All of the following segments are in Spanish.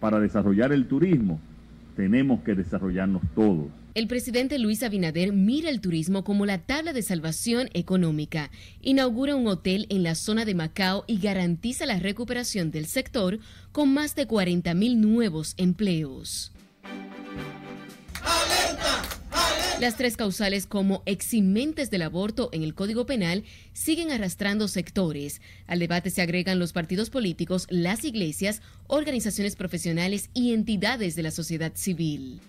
para desarrollar el turismo, tenemos que desarrollarnos todos. El presidente Luis Abinader mira el turismo como la tabla de salvación económica, inaugura un hotel en la zona de Macao y garantiza la recuperación del sector con más de 40 mil nuevos empleos. Las tres causales como eximentes del aborto en el Código Penal siguen arrastrando sectores. Al debate se agregan los partidos políticos, las iglesias, organizaciones profesionales y entidades de la sociedad civil.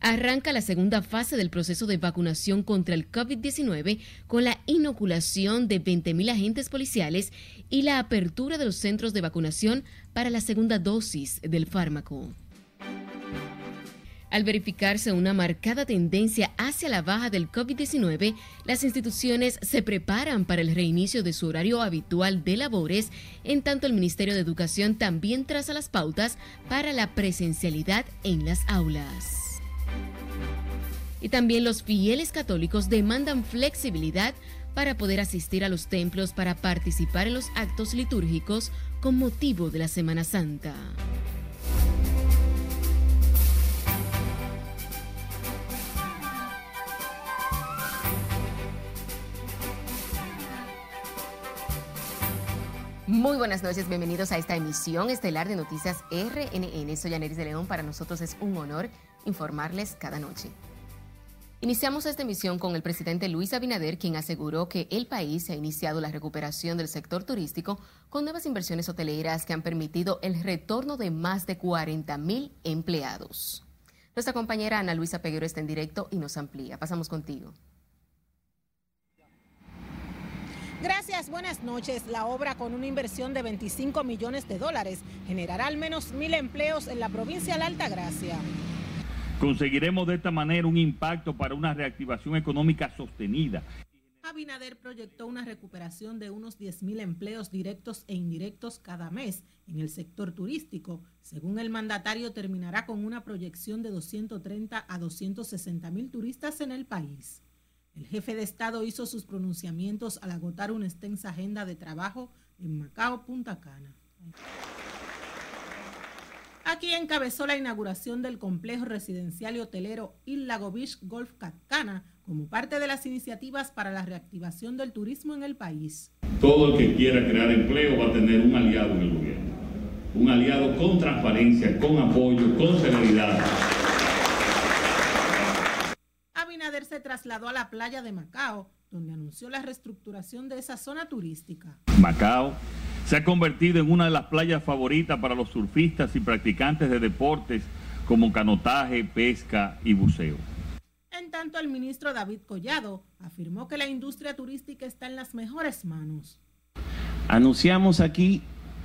Arranca la segunda fase del proceso de vacunación contra el COVID-19 con la inoculación de 20.000 agentes policiales y la apertura de los centros de vacunación para la segunda dosis del fármaco. Al verificarse una marcada tendencia hacia la baja del COVID-19, las instituciones se preparan para el reinicio de su horario habitual de labores, en tanto el Ministerio de Educación también traza las pautas para la presencialidad en las aulas. Y también los fieles católicos demandan flexibilidad para poder asistir a los templos para participar en los actos litúrgicos con motivo de la Semana Santa. Muy buenas noches, bienvenidos a esta emisión estelar de Noticias RNN. Soy Aneris de León, para nosotros es un honor informarles cada noche. Iniciamos esta emisión con el presidente Luis Abinader, quien aseguró que el país ha iniciado la recuperación del sector turístico con nuevas inversiones hoteleras que han permitido el retorno de más de 40 mil empleados. Nuestra compañera Ana Luisa Peguero está en directo y nos amplía. Pasamos contigo. Gracias, buenas noches. La obra con una inversión de 25 millones de dólares generará al menos mil empleos en la provincia de la Altagracia. Conseguiremos de esta manera un impacto para una reactivación económica sostenida. Abinader proyectó una recuperación de unos 10.000 empleos directos e indirectos cada mes en el sector turístico. Según el mandatario, terminará con una proyección de 230 a 260 mil turistas en el país. El jefe de Estado hizo sus pronunciamientos al agotar una extensa agenda de trabajo en Macao, Punta Cana. Aquí encabezó la inauguración del complejo residencial y hotelero Lago Beach Golf Cacana como parte de las iniciativas para la reactivación del turismo en el país. Todo el que quiera crear empleo va a tener un aliado en el gobierno, un aliado con transparencia, con apoyo, con celeridad se trasladó a la playa de Macao, donde anunció la reestructuración de esa zona turística. Macao se ha convertido en una de las playas favoritas para los surfistas y practicantes de deportes como canotaje, pesca y buceo. En tanto, el ministro David Collado afirmó que la industria turística está en las mejores manos. Anunciamos aquí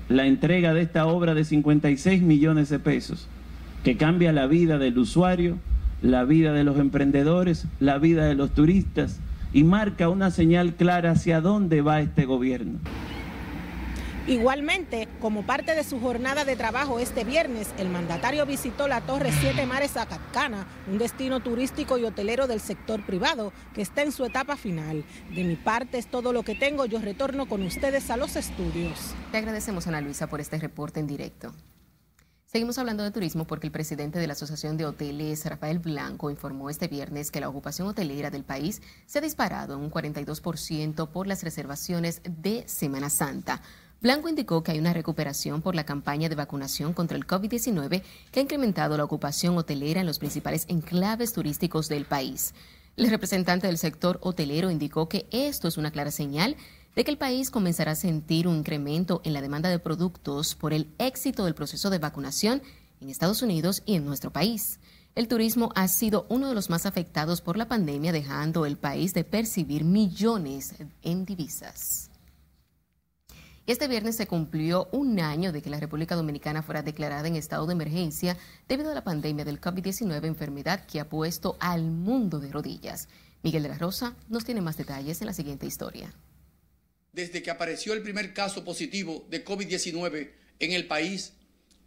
la entrega de esta obra de 56 millones de pesos, que cambia la vida del usuario la vida de los emprendedores, la vida de los turistas y marca una señal clara hacia dónde va este gobierno. Igualmente, como parte de su jornada de trabajo este viernes, el mandatario visitó la Torre Siete Mares Acatcana, un destino turístico y hotelero del sector privado que está en su etapa final. De mi parte es todo lo que tengo, yo retorno con ustedes a los estudios. Te agradecemos, Ana Luisa, por este reporte en directo. Seguimos hablando de turismo porque el presidente de la Asociación de Hoteles, Rafael Blanco, informó este viernes que la ocupación hotelera del país se ha disparado en un 42% por las reservaciones de Semana Santa. Blanco indicó que hay una recuperación por la campaña de vacunación contra el COVID-19 que ha incrementado la ocupación hotelera en los principales enclaves turísticos del país. El representante del sector hotelero indicó que esto es una clara señal de que el país comenzará a sentir un incremento en la demanda de productos por el éxito del proceso de vacunación en Estados Unidos y en nuestro país. El turismo ha sido uno de los más afectados por la pandemia, dejando el país de percibir millones en divisas. Este viernes se cumplió un año de que la República Dominicana fuera declarada en estado de emergencia debido a la pandemia del COVID-19, enfermedad que ha puesto al mundo de rodillas. Miguel de la Rosa nos tiene más detalles en la siguiente historia desde que apareció el primer caso positivo de COVID-19 en el país,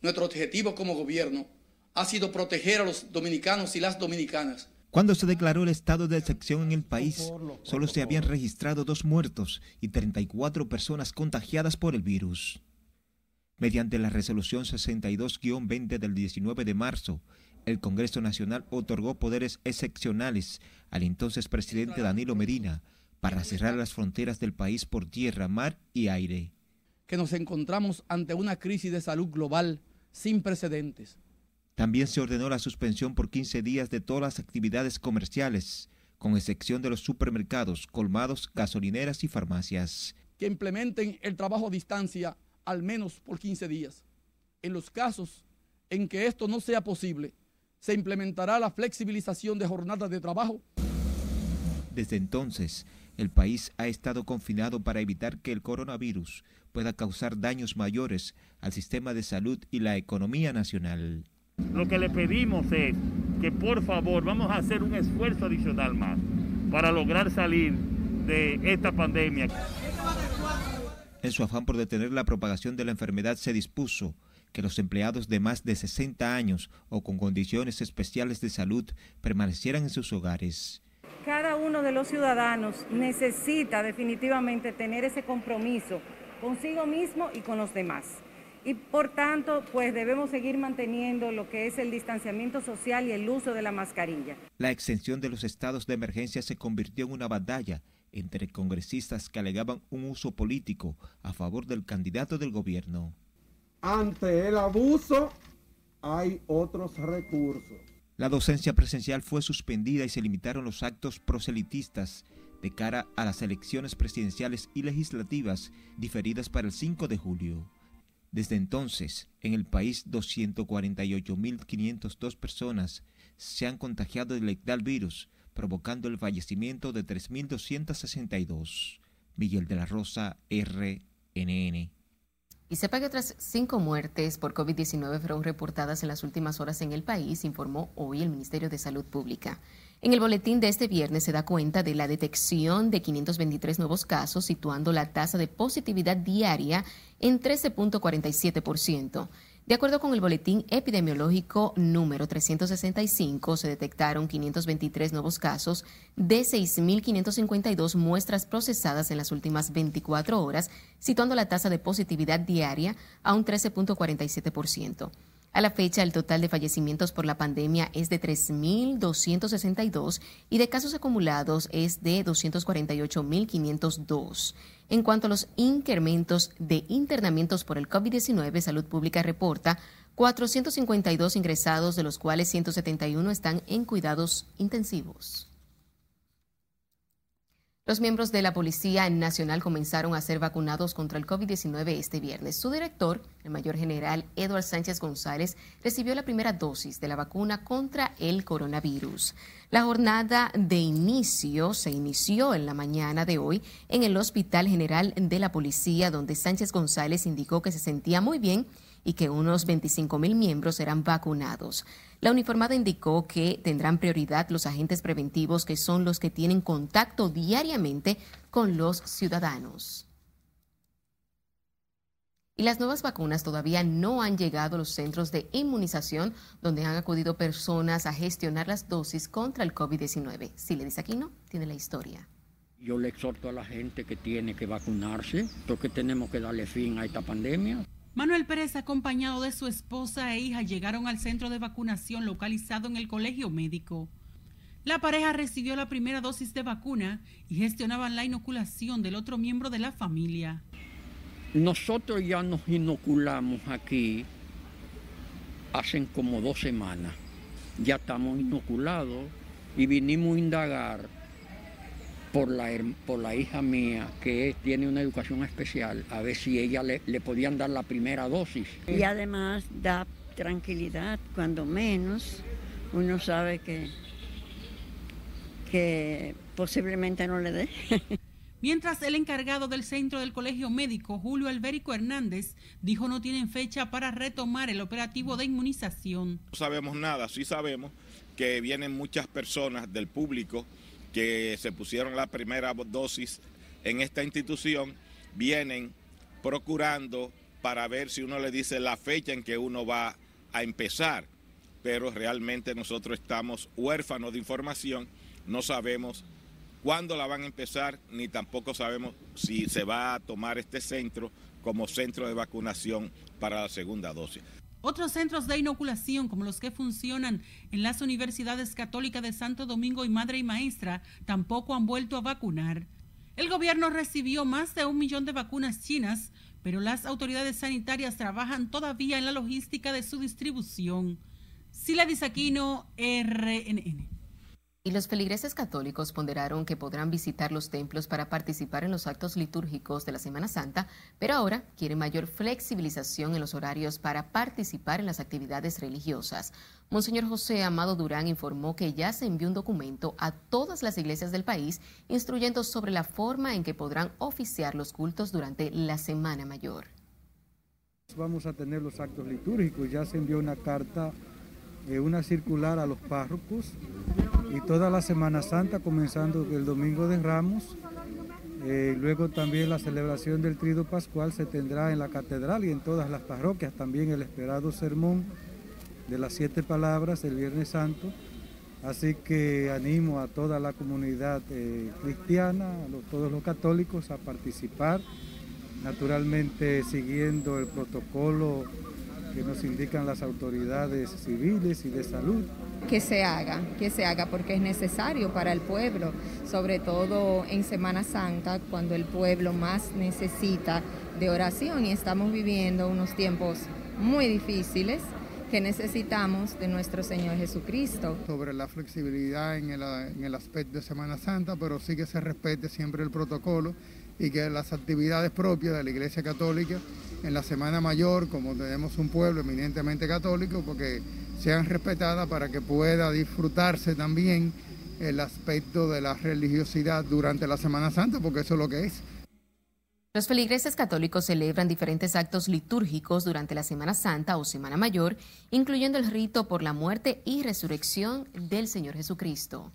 nuestro objetivo como gobierno ha sido proteger a los dominicanos y las dominicanas. Cuando se declaró el estado de excepción en el país, solo se habían registrado dos muertos y 34 personas contagiadas por el virus. Mediante la resolución 62-20 del 19 de marzo, el Congreso Nacional otorgó poderes excepcionales al entonces presidente Danilo Medina para cerrar las fronteras del país por tierra, mar y aire. Que nos encontramos ante una crisis de salud global sin precedentes. También se ordenó la suspensión por 15 días de todas las actividades comerciales, con excepción de los supermercados, colmados, gasolineras y farmacias. Que implementen el trabajo a distancia al menos por 15 días. En los casos en que esto no sea posible, se implementará la flexibilización de jornadas de trabajo. Desde entonces, el país ha estado confinado para evitar que el coronavirus pueda causar daños mayores al sistema de salud y la economía nacional. Lo que le pedimos es que por favor vamos a hacer un esfuerzo adicional más para lograr salir de esta pandemia. En su afán por detener la propagación de la enfermedad se dispuso que los empleados de más de 60 años o con condiciones especiales de salud permanecieran en sus hogares. Cada uno de los ciudadanos necesita definitivamente tener ese compromiso consigo mismo y con los demás. Y por tanto, pues debemos seguir manteniendo lo que es el distanciamiento social y el uso de la mascarilla. La extensión de los estados de emergencia se convirtió en una batalla entre congresistas que alegaban un uso político a favor del candidato del gobierno. Ante el abuso hay otros recursos. La docencia presencial fue suspendida y se limitaron los actos proselitistas de cara a las elecciones presidenciales y legislativas diferidas para el 5 de julio. Desde entonces, en el país 248.502 personas se han contagiado del virus, provocando el fallecimiento de 3.262. Miguel de la Rosa, RNN. Y sepa que otras cinco muertes por COVID-19 fueron reportadas en las últimas horas en el país, informó hoy el Ministerio de Salud Pública. En el boletín de este viernes se da cuenta de la detección de 523 nuevos casos, situando la tasa de positividad diaria en 13.47%. De acuerdo con el boletín epidemiológico número 365, se detectaron 523 nuevos casos de 6.552 muestras procesadas en las últimas 24 horas, situando la tasa de positividad diaria a un 13.47%. A la fecha, el total de fallecimientos por la pandemia es de 3.262 y de casos acumulados es de 248.502. En cuanto a los incrementos de internamientos por el COVID-19, Salud Pública reporta 452 ingresados, de los cuales 171 están en cuidados intensivos. Los miembros de la Policía Nacional comenzaron a ser vacunados contra el COVID-19 este viernes. Su director, el mayor general Edward Sánchez González, recibió la primera dosis de la vacuna contra el coronavirus. La jornada de inicio se inició en la mañana de hoy en el Hospital General de la Policía, donde Sánchez González indicó que se sentía muy bien y que unos 25 mil miembros serán vacunados. La uniformada indicó que tendrán prioridad los agentes preventivos, que son los que tienen contacto diariamente con los ciudadanos. Y las nuevas vacunas todavía no han llegado a los centros de inmunización donde han acudido personas a gestionar las dosis contra el COVID-19. Si le dice aquí no, tiene la historia. Yo le exhorto a la gente que tiene que vacunarse, porque tenemos que darle fin a esta pandemia. Manuel Pérez, acompañado de su esposa e hija, llegaron al centro de vacunación localizado en el colegio médico. La pareja recibió la primera dosis de vacuna y gestionaban la inoculación del otro miembro de la familia. Nosotros ya nos inoculamos aquí hace como dos semanas. Ya estamos inoculados y vinimos a indagar por la, por la hija mía que tiene una educación especial, a ver si ella le, le podían dar la primera dosis. Y además da tranquilidad, cuando menos uno sabe que, que posiblemente no le dé. Mientras el encargado del centro del colegio médico, Julio Albérico Hernández, dijo no tienen fecha para retomar el operativo de inmunización. No sabemos nada, sí sabemos que vienen muchas personas del público que se pusieron la primera dosis en esta institución, vienen procurando para ver si uno le dice la fecha en que uno va a empezar, pero realmente nosotros estamos huérfanos de información, no sabemos cuándo la van a empezar, ni tampoco sabemos si se va a tomar este centro como centro de vacunación para la segunda dosis. Otros centros de inoculación, como los que funcionan en las universidades católicas de Santo Domingo y Madre y Maestra, tampoco han vuelto a vacunar. El gobierno recibió más de un millón de vacunas chinas, pero las autoridades sanitarias trabajan todavía en la logística de su distribución. Sila Disaquino, RNN. Y los feligreses católicos ponderaron que podrán visitar los templos para participar en los actos litúrgicos de la Semana Santa, pero ahora quieren mayor flexibilización en los horarios para participar en las actividades religiosas. Monseñor José Amado Durán informó que ya se envió un documento a todas las iglesias del país instruyendo sobre la forma en que podrán oficiar los cultos durante la Semana Mayor. Vamos a tener los actos litúrgicos, ya se envió una carta una circular a los párrocos y toda la Semana Santa, comenzando el Domingo de Ramos. Eh, luego también la celebración del Trido Pascual se tendrá en la catedral y en todas las parroquias. También el esperado sermón de las siete palabras el Viernes Santo. Así que animo a toda la comunidad eh, cristiana, a todos los católicos a participar, naturalmente siguiendo el protocolo que nos indican las autoridades civiles y de salud. Que se haga, que se haga porque es necesario para el pueblo, sobre todo en Semana Santa, cuando el pueblo más necesita de oración y estamos viviendo unos tiempos muy difíciles que necesitamos de nuestro Señor Jesucristo. Sobre la flexibilidad en el, en el aspecto de Semana Santa, pero sí que se respete siempre el protocolo y que las actividades propias de la Iglesia Católica en la Semana Mayor, como tenemos un pueblo eminentemente católico, porque sean respetadas para que pueda disfrutarse también el aspecto de la religiosidad durante la Semana Santa, porque eso es lo que es. Los feligreses católicos celebran diferentes actos litúrgicos durante la Semana Santa o Semana Mayor, incluyendo el rito por la muerte y resurrección del Señor Jesucristo.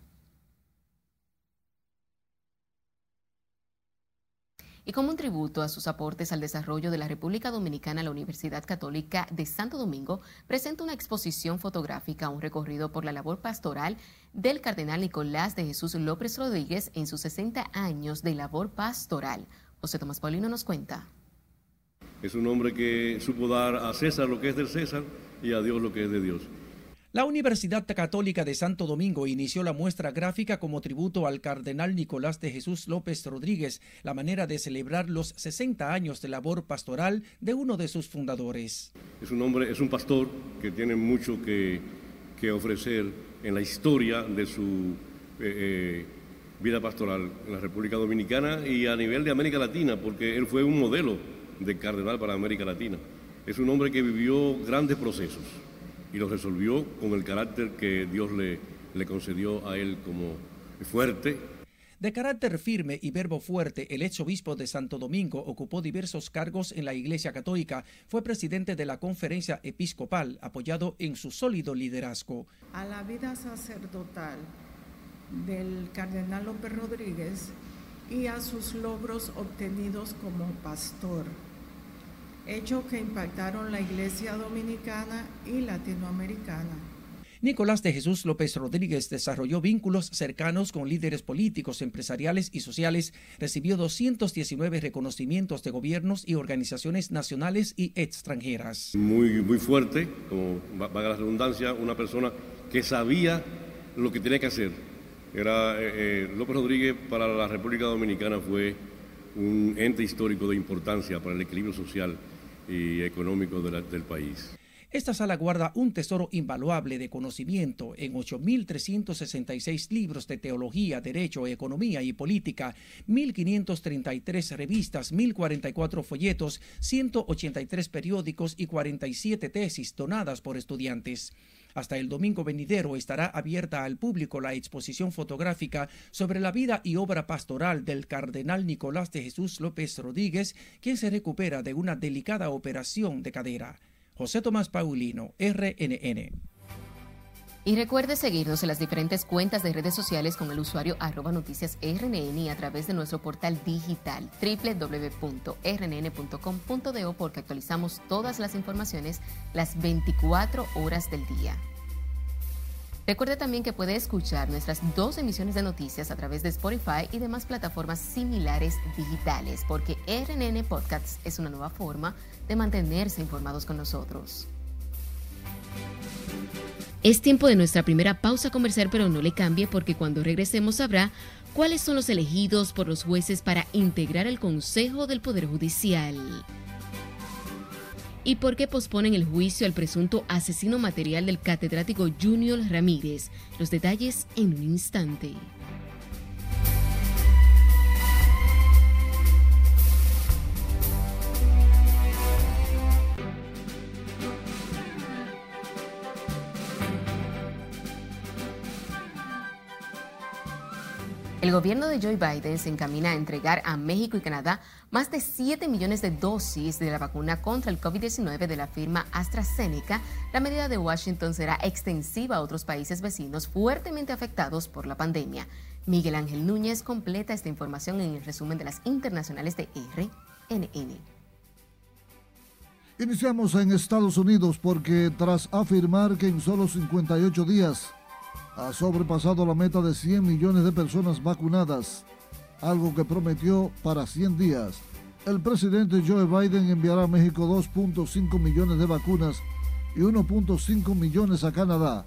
Y como un tributo a sus aportes al desarrollo de la República Dominicana, la Universidad Católica de Santo Domingo presenta una exposición fotográfica, un recorrido por la labor pastoral del cardenal Nicolás de Jesús López Rodríguez en sus 60 años de labor pastoral. José Tomás Paulino nos cuenta. Es un hombre que supo dar a César lo que es del César y a Dios lo que es de Dios. La Universidad Católica de Santo Domingo inició la muestra gráfica como tributo al cardenal Nicolás de Jesús López Rodríguez, la manera de celebrar los 60 años de labor pastoral de uno de sus fundadores. Es un hombre, es un pastor que tiene mucho que, ofrecer en la historia de su eh, eh, vida pastoral en la República Dominicana y a nivel de América Latina, porque él fue un modelo de cardenal para América Latina. Es un hombre que vivió grandes procesos y lo resolvió con el carácter que Dios le, le concedió a él como fuerte. De carácter firme y verbo fuerte, el ex obispo de Santo Domingo ocupó diversos cargos en la Iglesia Católica. Fue presidente de la conferencia episcopal, apoyado en su sólido liderazgo. A la vida sacerdotal del cardenal López Rodríguez y a sus logros obtenidos como pastor hechos que impactaron la iglesia dominicana y latinoamericana. Nicolás de Jesús López Rodríguez desarrolló vínculos cercanos con líderes políticos, empresariales y sociales. Recibió 219 reconocimientos de gobiernos y organizaciones nacionales y extranjeras. Muy, muy fuerte, como valga la redundancia, una persona que sabía lo que tenía que hacer. Era, eh, eh, López Rodríguez para la República Dominicana fue un ente histórico de importancia para el equilibrio social y económico del país. Esta sala guarda un tesoro invaluable de conocimiento en 8.366 libros de teología, derecho, economía y política, 1.533 revistas, 1.044 folletos, 183 periódicos y 47 tesis donadas por estudiantes. Hasta el domingo venidero estará abierta al público la exposición fotográfica sobre la vida y obra pastoral del cardenal Nicolás de Jesús López Rodríguez, quien se recupera de una delicada operación de cadera. José Tomás Paulino, RNN. Y recuerde seguirnos en las diferentes cuentas de redes sociales con el usuario arroba noticias RNN y a través de nuestro portal digital www.rnn.com.do porque actualizamos todas las informaciones las 24 horas del día. Recuerde también que puede escuchar nuestras dos emisiones de noticias a través de Spotify y demás plataformas similares digitales, porque RNN Podcasts es una nueva forma de mantenerse informados con nosotros. Es tiempo de nuestra primera pausa comercial, pero no le cambie porque cuando regresemos sabrá cuáles son los elegidos por los jueces para integrar el Consejo del Poder Judicial y por qué posponen el juicio al presunto asesino material del catedrático Junior Ramírez. Los detalles en un instante. El gobierno de Joe Biden se encamina a entregar a México y Canadá más de 7 millones de dosis de la vacuna contra el COVID-19 de la firma AstraZeneca. La medida de Washington será extensiva a otros países vecinos fuertemente afectados por la pandemia. Miguel Ángel Núñez completa esta información en el resumen de las internacionales de RNN. Iniciamos en Estados Unidos porque tras afirmar que en solo 58 días ha sobrepasado la meta de 100 millones de personas vacunadas, algo que prometió para 100 días. El presidente Joe Biden enviará a México 2.5 millones de vacunas y 1.5 millones a Canadá,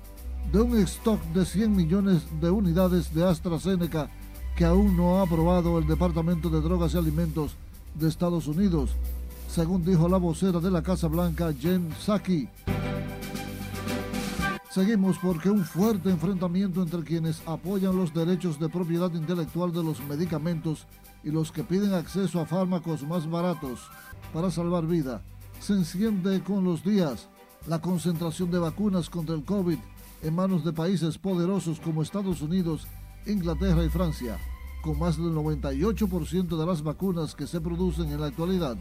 de un stock de 100 millones de unidades de AstraZeneca que aún no ha aprobado el Departamento de Drogas y Alimentos de Estados Unidos, según dijo la vocera de la Casa Blanca, Jen Psaki. Seguimos porque un fuerte enfrentamiento entre quienes apoyan los derechos de propiedad intelectual de los medicamentos y los que piden acceso a fármacos más baratos para salvar vida se enciende con los días. La concentración de vacunas contra el COVID en manos de países poderosos como Estados Unidos, Inglaterra y Francia, con más del 98% de las vacunas que se producen en la actualidad,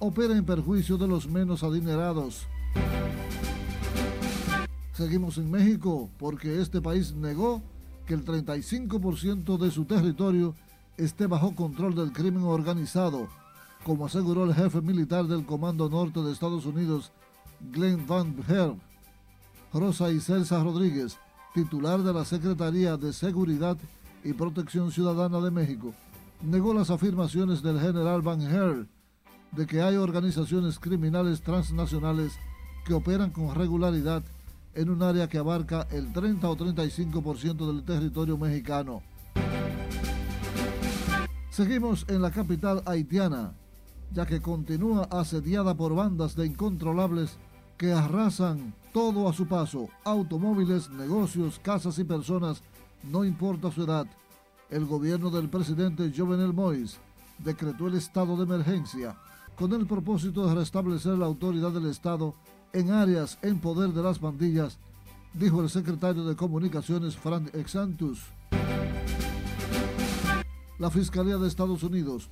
opera en perjuicio de los menos adinerados. Seguimos en México porque este país negó que el 35% de su territorio esté bajo control del crimen organizado, como aseguró el jefe militar del Comando Norte de Estados Unidos, Glenn Van Herb. Rosa Iselsa Rodríguez, titular de la Secretaría de Seguridad y Protección Ciudadana de México, negó las afirmaciones del general Van Herb de que hay organizaciones criminales transnacionales que operan con regularidad en un área que abarca el 30 o 35% del territorio mexicano. Seguimos en la capital haitiana, ya que continúa asediada por bandas de incontrolables que arrasan todo a su paso, automóviles, negocios, casas y personas, no importa su edad. El gobierno del presidente Jovenel Moïse decretó el estado de emergencia con el propósito de restablecer la autoridad del Estado en áreas en poder de las pandillas, dijo el secretario de Comunicaciones Frank Exantus. La Fiscalía de Estados Unidos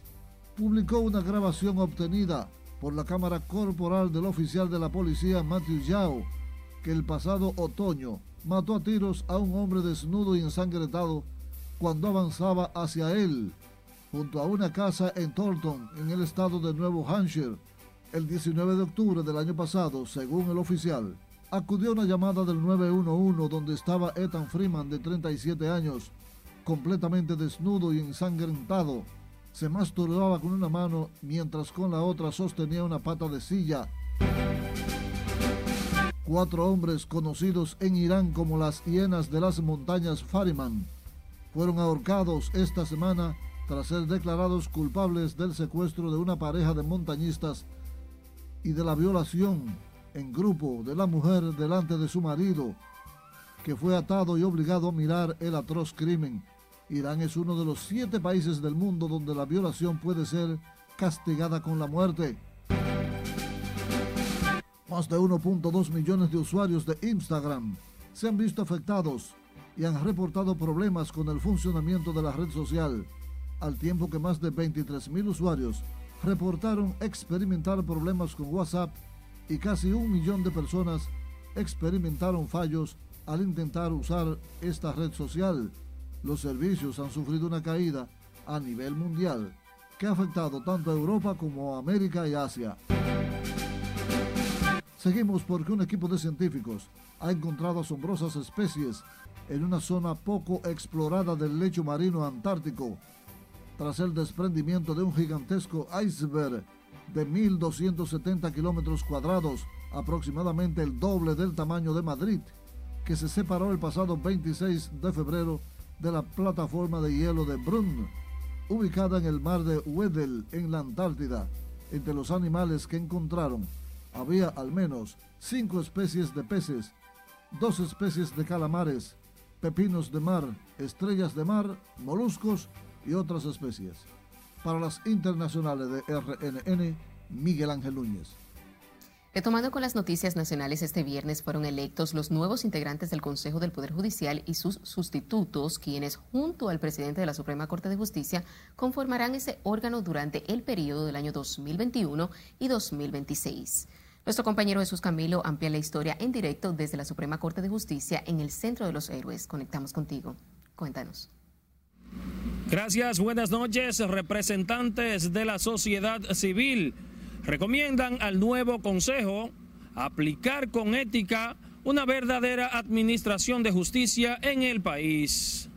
publicó una grabación obtenida por la cámara corporal del oficial de la policía Matthew Yao, que el pasado otoño mató a tiros a un hombre desnudo y ensangrentado cuando avanzaba hacia él, junto a una casa en Thornton, en el estado de Nuevo Hampshire, el 19 de octubre del año pasado, según el oficial, acudió una llamada del 911 donde estaba Ethan Freeman de 37 años, completamente desnudo y ensangrentado. Se masturbaba con una mano mientras con la otra sostenía una pata de silla. Cuatro hombres conocidos en Irán como las hienas de las montañas Fariman fueron ahorcados esta semana tras ser declarados culpables del secuestro de una pareja de montañistas y de la violación en grupo de la mujer delante de su marido, que fue atado y obligado a mirar el atroz crimen. Irán es uno de los siete países del mundo donde la violación puede ser castigada con la muerte. Más de 1.2 millones de usuarios de Instagram se han visto afectados y han reportado problemas con el funcionamiento de la red social, al tiempo que más de 23 mil usuarios reportaron experimentar problemas con WhatsApp y casi un millón de personas experimentaron fallos al intentar usar esta red social. Los servicios han sufrido una caída a nivel mundial que ha afectado tanto a Europa como a América y Asia. Seguimos porque un equipo de científicos ha encontrado asombrosas especies en una zona poco explorada del lecho marino antártico, tras el desprendimiento de un gigantesco iceberg de 1.270 kilómetros cuadrados, aproximadamente el doble del tamaño de Madrid, que se separó el pasado 26 de febrero de la plataforma de hielo de Brunn, ubicada en el mar de Weddell, en la Antártida. Entre los animales que encontraron había al menos cinco especies de peces, dos especies de calamares, pepinos de mar, estrellas de mar, moluscos y otras especies. Para las internacionales de RNN, Miguel Ángel Núñez. Retomando con las noticias nacionales, este viernes fueron electos los nuevos integrantes del Consejo del Poder Judicial y sus sustitutos, quienes junto al presidente de la Suprema Corte de Justicia conformarán ese órgano durante el periodo del año 2021 y 2026. Nuestro compañero Jesús Camilo amplía la historia en directo desde la Suprema Corte de Justicia en el Centro de los Héroes. Conectamos contigo. Cuéntanos. Gracias, buenas noches, representantes de la sociedad civil recomiendan al nuevo Consejo aplicar con ética una verdadera administración de justicia en el país.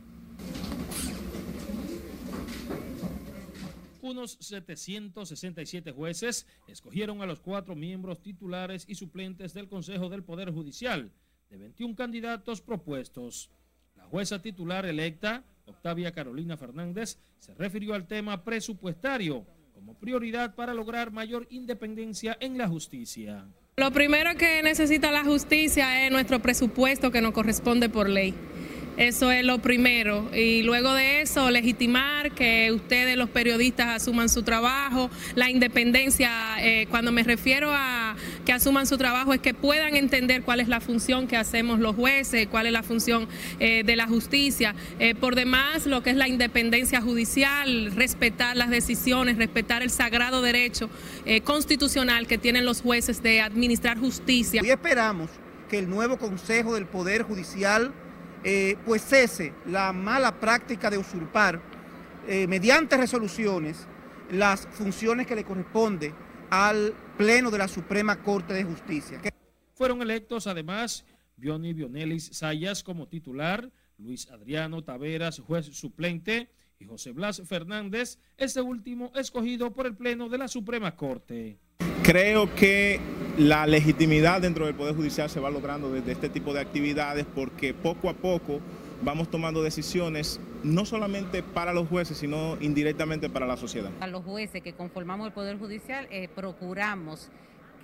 Unos 767 jueces escogieron a los cuatro miembros titulares y suplentes del Consejo del Poder Judicial, de 21 candidatos propuestos. La jueza titular electa, Octavia Carolina Fernández, se refirió al tema presupuestario como prioridad para lograr mayor independencia en la justicia. Lo primero que necesita la justicia es nuestro presupuesto que nos corresponde por ley. Eso es lo primero. Y luego de eso, legitimar que ustedes, los periodistas, asuman su trabajo. La independencia, eh, cuando me refiero a que asuman su trabajo, es que puedan entender cuál es la función que hacemos los jueces, cuál es la función eh, de la justicia. Eh, por demás, lo que es la independencia judicial, respetar las decisiones, respetar el sagrado derecho constitucional que tienen los jueces de administrar justicia. Y esperamos que el nuevo Consejo del Poder Judicial eh, pues cese la mala práctica de usurpar eh, mediante resoluciones las funciones que le corresponde al Pleno de la Suprema Corte de Justicia. Fueron electos además Bioni Bionelis Sayas como titular, Luis Adriano Taveras, juez suplente, y José Blas Fernández, este último escogido por el Pleno de la Suprema Corte. Creo que la legitimidad dentro del Poder Judicial se va logrando desde este tipo de actividades porque poco a poco vamos tomando decisiones no solamente para los jueces, sino indirectamente para la sociedad. A los jueces que conformamos el Poder Judicial eh, procuramos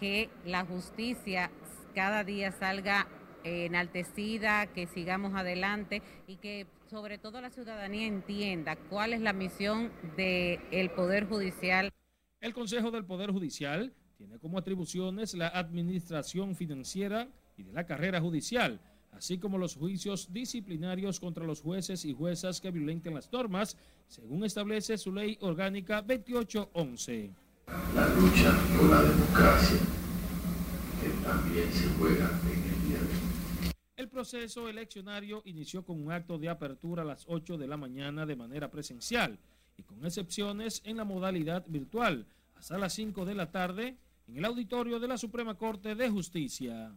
que la justicia cada día salga enaltecida, que sigamos adelante y que sobre todo la ciudadanía entienda cuál es la misión del Poder Judicial. El Consejo del Poder Judicial tiene como atribuciones la administración financiera y de la carrera judicial, así como los juicios disciplinarios contra los jueces y juezas que violenten las normas, según establece su ley orgánica 2811. La lucha por la democracia que también se juega en el día de hoy. El proceso eleccionario inició con un acto de apertura a las 8 de la mañana de manera presencial y con excepciones en la modalidad virtual hasta las 5 de la tarde en el auditorio de la Suprema Corte de Justicia.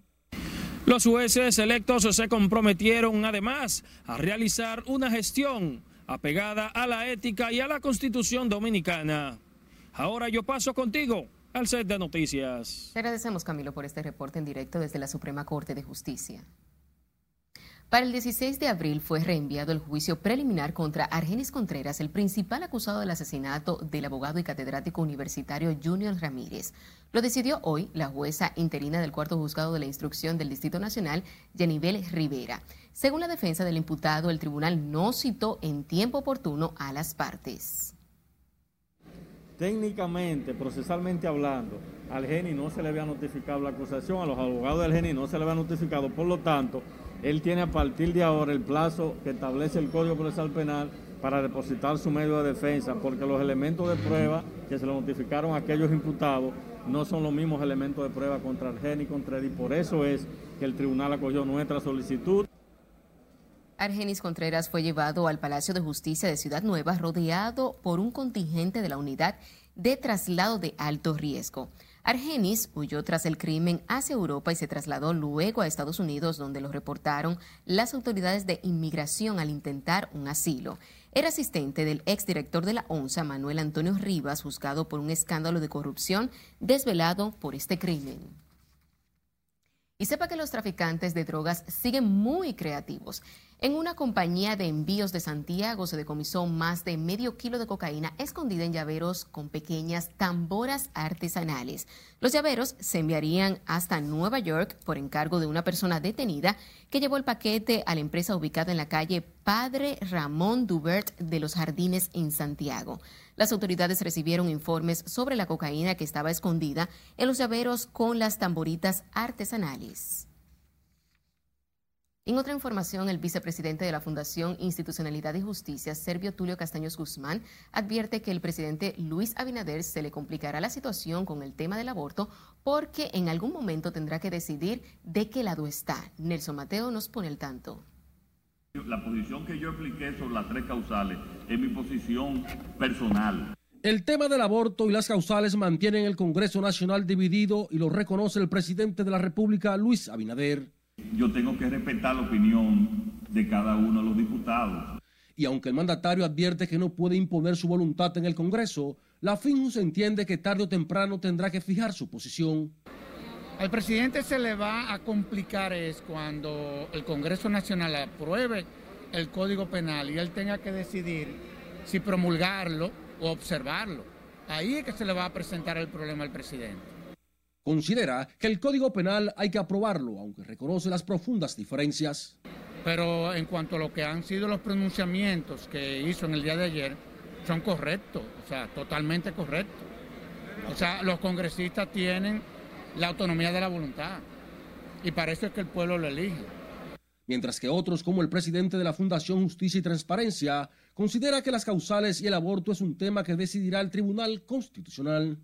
Los jueces electos se comprometieron además a realizar una gestión apegada a la ética y a la constitución dominicana. Ahora yo paso contigo al set de noticias. Te agradecemos Camilo por este reporte en directo desde la Suprema Corte de Justicia. Para el 16 de abril fue reenviado el juicio preliminar contra Argenis Contreras, el principal acusado del asesinato del abogado y catedrático universitario Junior Ramírez. Lo decidió hoy la jueza interina del cuarto juzgado de la instrucción del Distrito Nacional, Yanivel Rivera. Según la defensa del imputado, el tribunal no citó en tiempo oportuno a las partes. Técnicamente, procesalmente hablando, al GENI no se le había notificado la acusación, a los abogados del GENI no se le había notificado, por lo tanto, él tiene a partir de ahora el plazo que establece el Código Procesal Penal para depositar su medio de defensa, porque los elementos de prueba que se le notificaron a aquellos imputados no son los mismos elementos de prueba contra Argenis y y por eso es que el tribunal acogió nuestra solicitud. Argenis Contreras fue llevado al Palacio de Justicia de Ciudad Nueva rodeado por un contingente de la unidad de traslado de alto riesgo. Argenis huyó tras el crimen hacia Europa y se trasladó luego a Estados Unidos, donde lo reportaron las autoridades de inmigración al intentar un asilo. Era asistente del exdirector de la ONSA, Manuel Antonio Rivas, juzgado por un escándalo de corrupción desvelado por este crimen. Y sepa que los traficantes de drogas siguen muy creativos. En una compañía de envíos de Santiago se decomisó más de medio kilo de cocaína escondida en llaveros con pequeñas tamboras artesanales. Los llaveros se enviarían hasta Nueva York por encargo de una persona detenida que llevó el paquete a la empresa ubicada en la calle Padre Ramón Dubert de los Jardines en Santiago. Las autoridades recibieron informes sobre la cocaína que estaba escondida en los llaveros con las tamboritas artesanales. En otra información, el vicepresidente de la Fundación Institucionalidad y Justicia, Servio Tulio Castaños Guzmán, advierte que el presidente Luis Abinader se le complicará la situación con el tema del aborto porque en algún momento tendrá que decidir de qué lado está. Nelson Mateo nos pone el tanto. La posición que yo expliqué sobre las tres causales es mi posición personal. El tema del aborto y las causales mantienen el Congreso Nacional dividido y lo reconoce el presidente de la República, Luis Abinader yo tengo que respetar la opinión de cada uno de los diputados. Y aunque el mandatario advierte que no puede imponer su voluntad en el Congreso, la FINJUS entiende que tarde o temprano tendrá que fijar su posición. Al presidente se le va a complicar es cuando el Congreso Nacional apruebe el Código Penal y él tenga que decidir si promulgarlo o observarlo. Ahí es que se le va a presentar el problema al presidente. Considera que el Código Penal hay que aprobarlo, aunque reconoce las profundas diferencias. Pero en cuanto a lo que han sido los pronunciamientos que hizo en el día de ayer, son correctos, o sea, totalmente correctos. O sea, los congresistas tienen la autonomía de la voluntad. Y para eso es que el pueblo lo elige. Mientras que otros, como el presidente de la Fundación Justicia y Transparencia, considera que las causales y el aborto es un tema que decidirá el Tribunal Constitucional.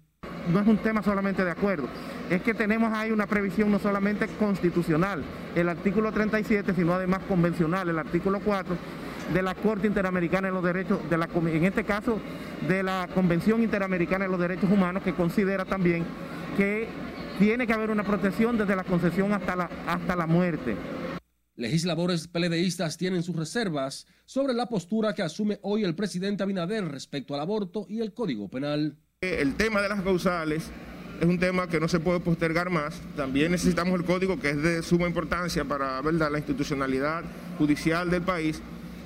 No es un tema solamente de acuerdo, es que tenemos ahí una previsión no solamente constitucional, el artículo 37, sino además convencional, el artículo 4 de la Corte Interamericana de los Derechos, de la, en este caso de la Convención Interamericana de los Derechos Humanos, que considera también que tiene que haber una protección desde la concesión hasta la, hasta la muerte. Legisladores peledeístas tienen sus reservas sobre la postura que asume hoy el presidente Abinader respecto al aborto y el Código Penal. El tema de las causales es un tema que no se puede postergar más. También necesitamos el código que es de suma importancia para ¿verdad? la institucionalidad judicial del país.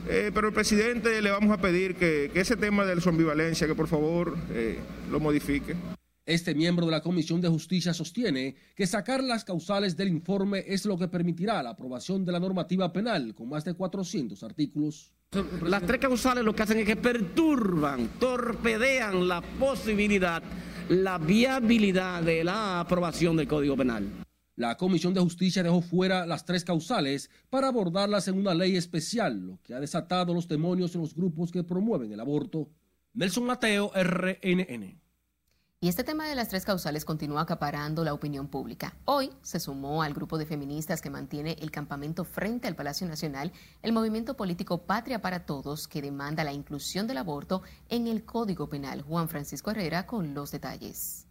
Eh, pero el presidente le vamos a pedir que, ese tema de la ambivalencia, que por favor eh, lo modifique. Este miembro de la Comisión de Justicia sostiene que sacar las causales del informe es lo que permitirá la aprobación de la normativa penal con más de 400 artículos. Las tres causales lo que hacen es que perturban, torpedean la posibilidad, la viabilidad de la aprobación del Código Penal. La Comisión de Justicia dejó fuera las tres causales para abordarlas en una ley especial, lo que ha desatado los demonios en los grupos que promueven el aborto. Nelson Mateo, RNN. Y este tema de las tres causales continúa acaparando la opinión pública. Hoy se sumó al grupo de feministas que mantiene el campamento frente al Palacio Nacional el movimiento político Patria para Todos que demanda la inclusión del aborto en el Código Penal. Juan Francisco Herrera con los detalles.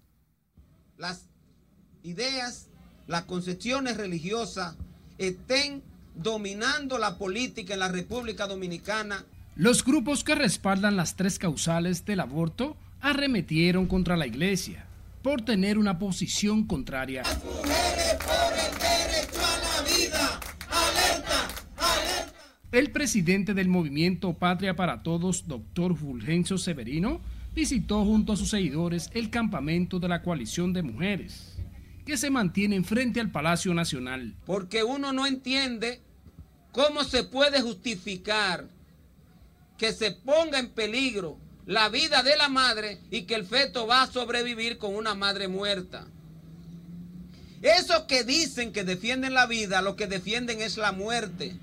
Las ideas, las concepciones religiosas estén dominando la política en la República Dominicana. Los grupos que respaldan las tres causales del aborto arremetieron contra la iglesia por tener una posición contraria. El presidente del movimiento Patria para Todos, doctor Fulgencio Severino, visitó junto a sus seguidores el campamento de la coalición de mujeres, que se mantiene frente al Palacio Nacional. Porque uno no entiende cómo se puede justificar que se ponga en peligro la vida de la madre y que el feto va a sobrevivir con una madre muerta. Esos que dicen que defienden la vida, lo que defienden es la muerte.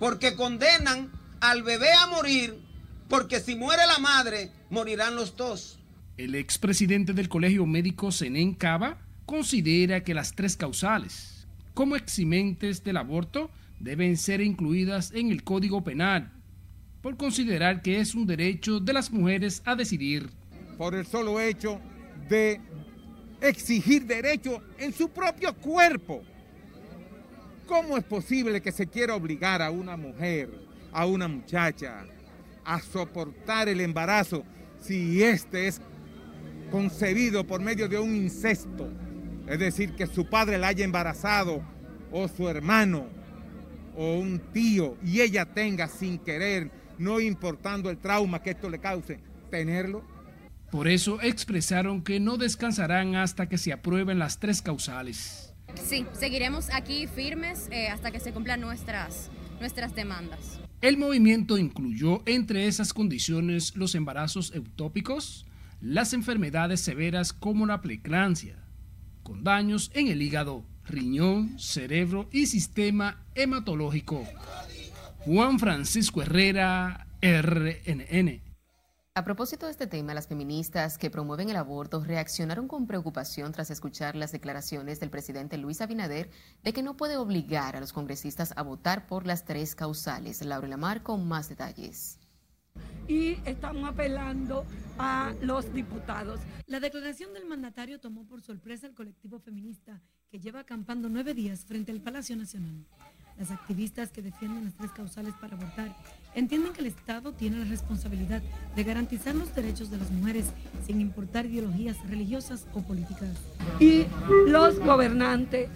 Porque condenan al bebé a morir, porque si muere la madre, morirán los dos. El expresidente del Colegio Médico Senén Cava considera que las tres causales, como eximentes del aborto, deben ser incluidas en el Código Penal por considerar que es un derecho de las mujeres a decidir. Por el solo hecho de exigir derechos en su propio cuerpo. ¿Cómo es posible que se quiera obligar a una mujer, a una muchacha, a soportar el embarazo si éste es concebido por medio de un incesto? Es decir, que su padre la haya embarazado o su hermano o un tío y ella tenga sin querer, no importando el trauma que esto le cause, tenerlo. Por eso expresaron que no descansarán hasta que se aprueben las tres causales. Sí, seguiremos aquí firmes eh, hasta que se cumplan nuestras, nuestras demandas. El movimiento incluyó entre esas condiciones los embarazos eutópicos, las enfermedades severas como la preeclampsia, con daños en el hígado, riñón, cerebro y sistema hematológico. Juan Francisco Herrera, RNN. A propósito de este tema, las feministas que promueven el aborto reaccionaron con preocupación tras escuchar las declaraciones del presidente Luis Abinader de que no puede obligar a los congresistas a votar por las tres causales. Laura Lamar con más detalles y estamos apelando a los diputados. La declaración del mandatario tomó por sorpresa al colectivo feminista que lleva acampando nueve días frente al Palacio Nacional. Las activistas que defienden las tres causales para abortar entienden que el Estado tiene la responsabilidad de garantizar los derechos de las mujeres sin importar ideologías religiosas o políticas. Y los gobernantes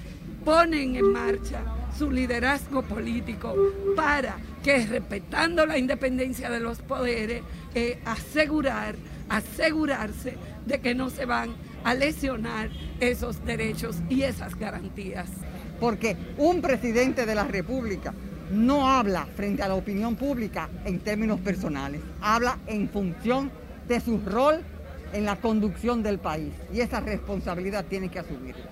ponen en marcha su liderazgo político para que respetando la independencia de los poderes, eh, asegurar, asegurarse de que no se van a lesionar esos derechos y esas garantías. Porque un presidente de la República no habla frente a la opinión pública en términos personales, habla en función de su rol en la conducción del país y esa responsabilidad tiene que asumirla.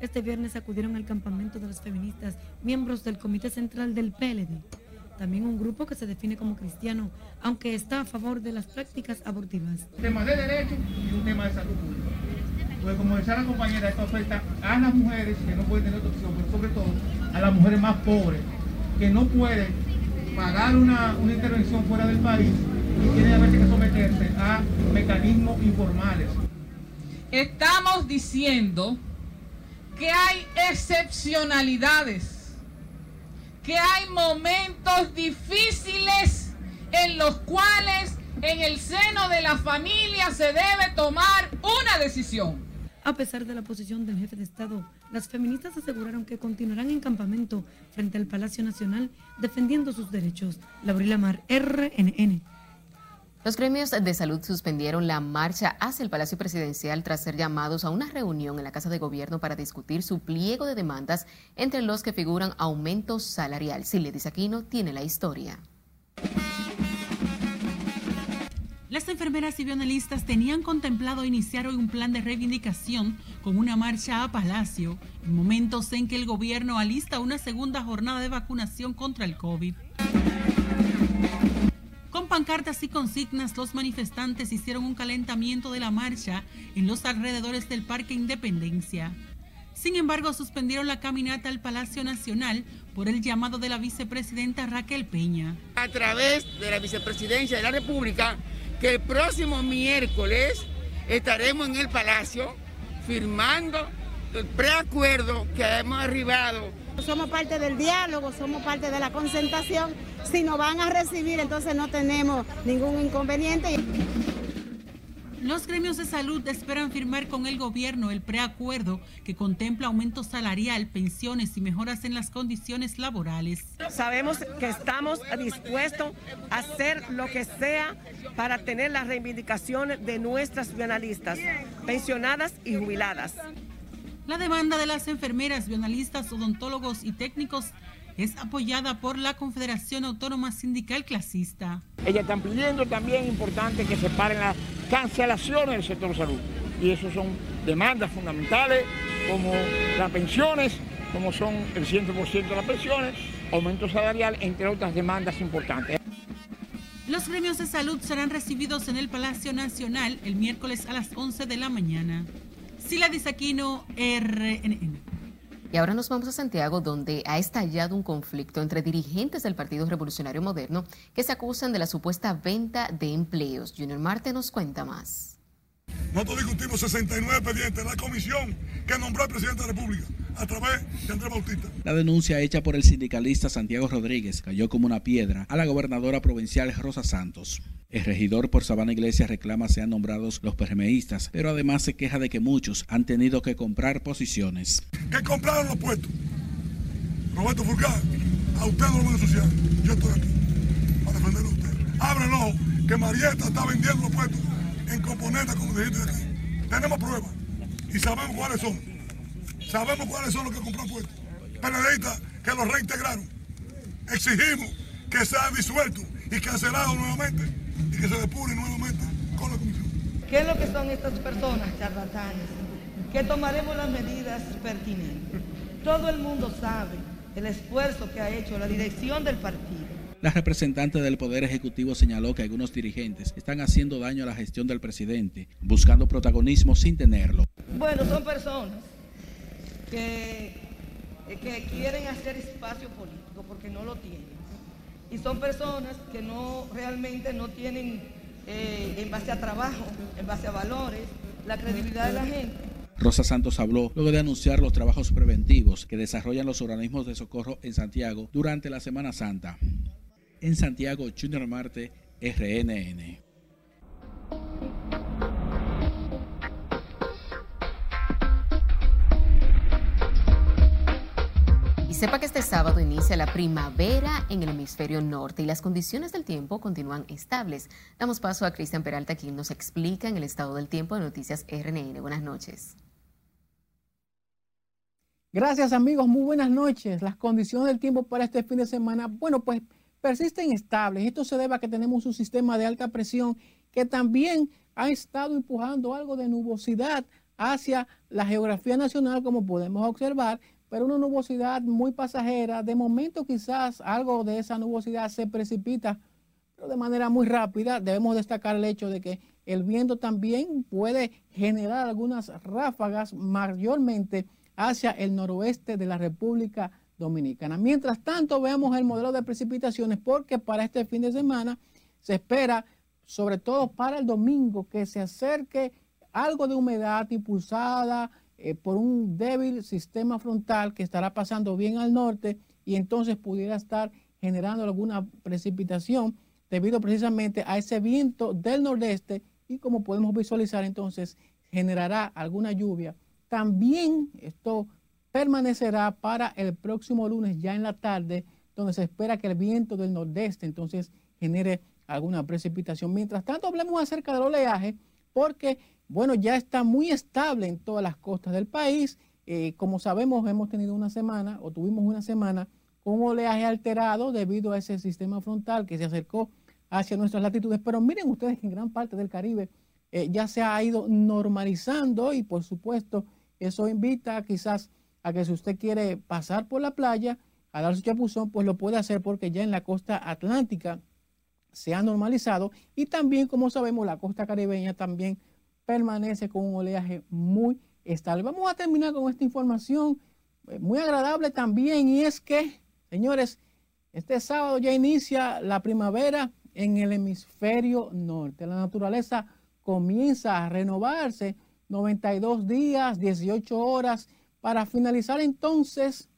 Este viernes acudieron al campamento de las feministas, miembros del Comité Central del PLD. También un grupo que se define como cristiano, aunque está a favor de las prácticas abortivas. Un tema de derecho y un tema de salud pública. Pues como decía la compañera, esto afecta a las mujeres que no pueden tener otra opción, pero sobre todo a las mujeres más pobres, que no pueden pagar una, una intervención fuera del país y tienen a veces que someterse a mecanismos informales. Estamos diciendo que hay excepcionalidades, que hay momentos difíciles en los cuales en el seno de la familia se debe tomar una decisión. A pesar de la posición del jefe de Estado, las feministas aseguraron que continuarán en campamento frente al Palacio Nacional defendiendo sus derechos. Laurila Mar, RNN. Los gremios de salud suspendieron la marcha hacia el Palacio Presidencial tras ser llamados a una reunión en la Casa de Gobierno para discutir su pliego de demandas, entre los que figuran aumento salarial. Siledis Aquino tiene la historia. Las enfermeras y bioanalistas tenían contemplado iniciar hoy un plan de reivindicación con una marcha a Palacio, en momentos en que el gobierno alista una segunda jornada de vacunación contra el COVID. Con pancartas y consignas, los manifestantes hicieron un calentamiento de la marcha en los alrededores del Parque Independencia. Sin embargo, suspendieron la caminata al Palacio Nacional por el llamado de la vicepresidenta Raquel Peña. A través de la vicepresidencia de la República, que el próximo miércoles estaremos en el Palacio firmando el preacuerdo que hemos arribado. Somos parte del diálogo, somos parte de la concentración si nos van a recibir, entonces no tenemos ningún inconveniente. Los gremios de salud esperan firmar con el gobierno el preacuerdo que contempla aumento salarial, pensiones y mejoras en las condiciones laborales. Sabemos que estamos dispuestos a hacer lo que sea para tener las reivindicaciones de nuestras bionalistas, pensionadas y jubiladas. La demanda de las enfermeras, bionalistas, odontólogos y técnicos es apoyada por la Confederación Autónoma Sindical Clasista. Ellas están pidiendo también importante que se paren las cancelaciones del sector salud. Y eso son demandas fundamentales como las pensiones, como son el 100% de las pensiones, aumento salarial, entre otras demandas importantes. Los gremios de salud serán recibidos en el Palacio Nacional el miércoles a las 11 de la mañana. Sila Disaquino, RNN. Y ahora nos vamos a Santiago, donde ha estallado un conflicto entre dirigentes del Partido Revolucionario Moderno que se acusan de la supuesta venta de empleos. Junior Marte nos cuenta más. Nosotros discutimos 69 expedientes en la comisión que nombró el presidente de la República a través de Andrés Bautista. La denuncia hecha por el sindicalista Santiago Rodríguez cayó como una piedra a la gobernadora provincial Rosa Santos. El regidor por Sabana Iglesia reclama sean nombrados los PRMistas, pero además se queja de que muchos han tenido que comprar posiciones. Que compraron los puestos. Roberto Fulcar, a usted no lo asociar. Yo estoy aquí para defenderlo a usted. Ábrenlo, que Marieta está vendiendo los puestos en componentes como dijiste aquí. Tenemos pruebas y sabemos cuáles son. Sabemos cuáles son los que compran puestos. Periodistas que los reintegraron. Exigimos que sean disueltos y cancelados nuevamente y que se depuren nuevamente con la comisión. ¿Qué es lo que son estas personas charlatanes? Que tomaremos las medidas pertinentes. Todo el mundo sabe el esfuerzo que ha hecho la dirección del partido. La representante del Poder Ejecutivo señaló que algunos dirigentes están haciendo daño a la gestión del presidente, buscando protagonismo sin tenerlo. Bueno, son personas que, que quieren hacer espacio político porque no lo tienen. Y son personas que no realmente no tienen eh, en base a trabajo, en base a valores, la credibilidad de la gente. Rosa Santos habló luego de anunciar los trabajos preventivos que desarrollan los organismos de socorro en Santiago durante la Semana Santa. En Santiago, Junior Marte, RNN. Sepa que este sábado inicia la primavera en el hemisferio norte y las condiciones del tiempo continúan estables. Damos paso a Cristian Peralta, quien nos explica en el estado del tiempo de Noticias RNN. Buenas noches. Gracias amigos, muy buenas noches. Las condiciones del tiempo para este fin de semana, bueno, pues persisten estables. Esto se debe a que tenemos un sistema de alta presión que también ha estado empujando algo de nubosidad hacia la geografía nacional, como podemos observar, pero una nubosidad muy pasajera. De momento quizás algo de esa nubosidad se precipita, pero de manera muy rápida. Debemos destacar el hecho de que el viento también puede generar algunas ráfagas mayormente hacia el noroeste de la República Dominicana. Mientras tanto, veamos el modelo de precipitaciones porque para este fin de semana se espera, sobre todo para el domingo, que se acerque algo de humedad impulsada eh, por un débil sistema frontal que estará pasando bien al norte y entonces pudiera estar generando alguna precipitación debido precisamente a ese viento del nordeste y como podemos visualizar entonces generará alguna lluvia. También esto permanecerá para el próximo lunes ya en la tarde, donde se espera que el viento del nordeste entonces genere alguna precipitación. Mientras tanto, hablemos acerca del oleaje, porque, bueno, ya está muy estable en todas las costas del país. Eh, como sabemos, hemos tenido una semana, o tuvimos una semana, con un oleaje alterado debido a ese sistema frontal que se acercó hacia nuestras latitudes. Pero miren ustedes que en gran parte del Caribe eh, ya se ha ido normalizando y, por supuesto, eso invita quizás a que si usted quiere pasar por la playa a dar su chapuzón, pues lo puede hacer porque ya en la costa atlántica se ha normalizado y también, como sabemos, la costa caribeña también permanece con un oleaje muy estable. Vamos a terminar con esta información eh, muy agradable también y es que, señores, este sábado ya inicia la primavera en el hemisferio norte. La naturaleza comienza a renovarse 92 días, 18 horas para finalizar entonces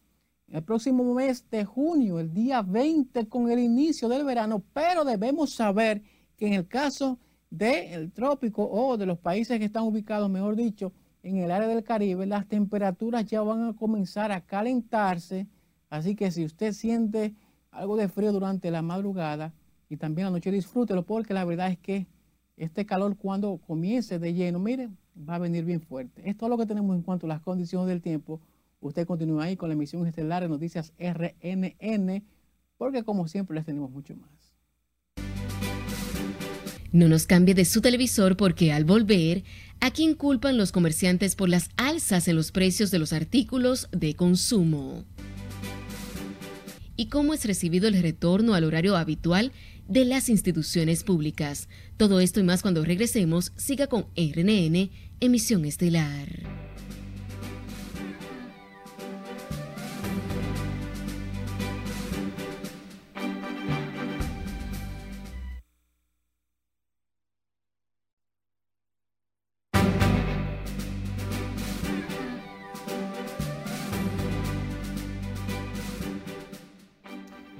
el próximo mes de junio, el día 20, con el inicio del verano, pero debemos saber que en el caso del trópico o de los países que están ubicados, mejor dicho, en el área del Caribe, las temperaturas ya van a comenzar a calentarse. Así que si usted siente algo de frío durante la madrugada y también la noche, disfrútelo porque la verdad es que este calor cuando comience de lleno, miren, va a venir bien fuerte. Esto es lo que tenemos en cuanto a las condiciones del tiempo. Usted continúa ahí con la emisión estelar de Noticias RNN, porque como siempre les tenemos mucho más. No nos cambie de su televisor porque al volver, ¿a quién culpan los comerciantes por las alzas en los precios de los artículos de consumo? ¿Y cómo es recibido el retorno al horario habitual de las instituciones públicas? Todo esto y más cuando regresemos, siga con RNN Emisión Estelar.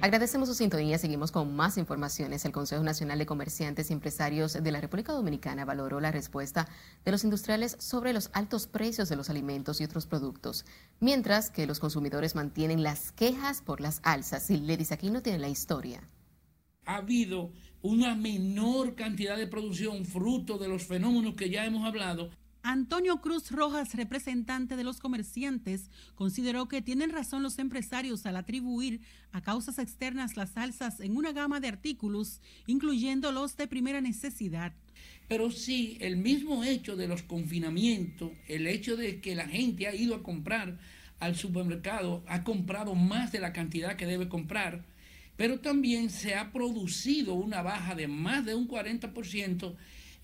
Agradecemos su sintonía. Seguimos con más informaciones. El Consejo Nacional de Comerciantes y Empresarios de la República Dominicana valoró la respuesta de los industriales sobre los altos precios de los alimentos y otros productos, mientras que los consumidores mantienen las quejas por las alzas. Y Ledis aquí tiene la historia. Ha habido una menor cantidad de producción fruto de los fenómenos que ya hemos hablado Antonio Cruz Rojas, representante de los comerciantes, consideró que tienen razón los empresarios al atribuir a causas externas las alzas en una gama de artículos, incluyendo los de primera necesidad. Pero sí, el mismo hecho de los confinamientos, el hecho de que la gente ha ido a comprar al supermercado, ha comprado más de la cantidad que debe comprar, pero también se ha producido una baja de más de un 40%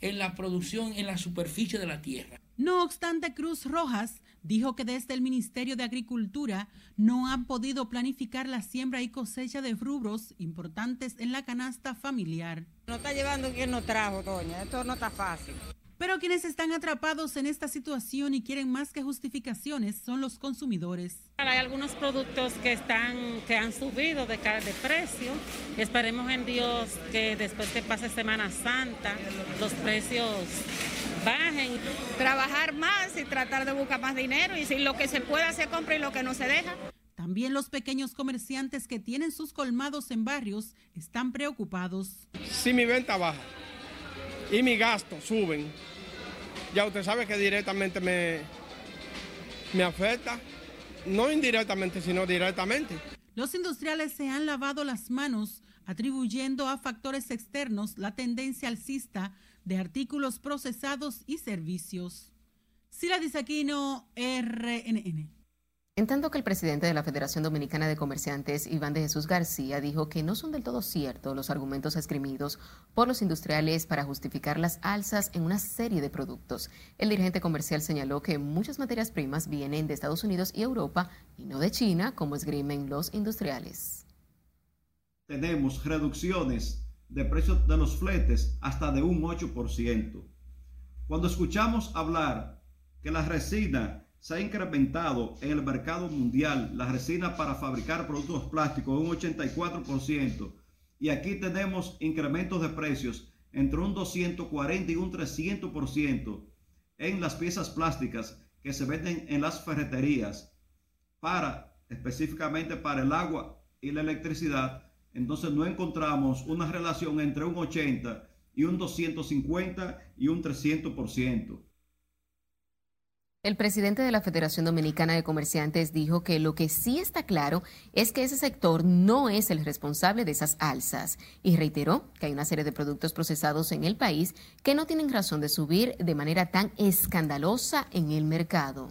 en la producción en la superficie de la tierra. No obstante, Cruz Rojas dijo que desde el Ministerio de Agricultura no han podido planificar la siembra y cosecha de rubros importantes en la canasta familiar. No está llevando quien no trajo, doña. Esto no está fácil. Pero quienes están atrapados en esta situación y quieren más que justificaciones son los consumidores. Hay algunos productos que están que han subido de, de precio. Esperemos en Dios que después que pase Semana Santa los precios bajen. Trabajar más y tratar de buscar más dinero y si lo que se puede hacer compra y lo que no se deja. También los pequeños comerciantes que tienen sus colmados en barrios están preocupados. Si mi venta baja y mi gasto suben, ya usted sabe que directamente me, me afecta, no indirectamente, sino directamente. Los industriales se han lavado las manos atribuyendo a factores externos la tendencia alcista de artículos procesados y servicios. Sila Disaquino, RNN. En tanto que el presidente de la Federación Dominicana de Comerciantes, Iván de Jesús García, dijo que no son del todo ciertos los argumentos esgrimidos por los industriales para justificar las alzas en una serie de productos. El dirigente comercial señaló que muchas materias primas vienen de Estados Unidos y Europa y no de China, como esgrimen los industriales. Tenemos reducciones de precios de los fletes hasta de un 8%. Cuando escuchamos hablar que la resina se ha incrementado en el mercado mundial la resina para fabricar productos plásticos un 84% y aquí tenemos incrementos de precios entre un 240 y un 300% en las piezas plásticas que se venden en las ferreterías para específicamente para el agua y la electricidad, entonces no encontramos una relación entre un 80 y un 250 y un 300%. El presidente de la Federación Dominicana de Comerciantes dijo que lo que sí está claro es que ese sector no es el responsable de esas alzas y reiteró que hay una serie de productos procesados en el país que no tienen razón de subir de manera tan escandalosa en el mercado.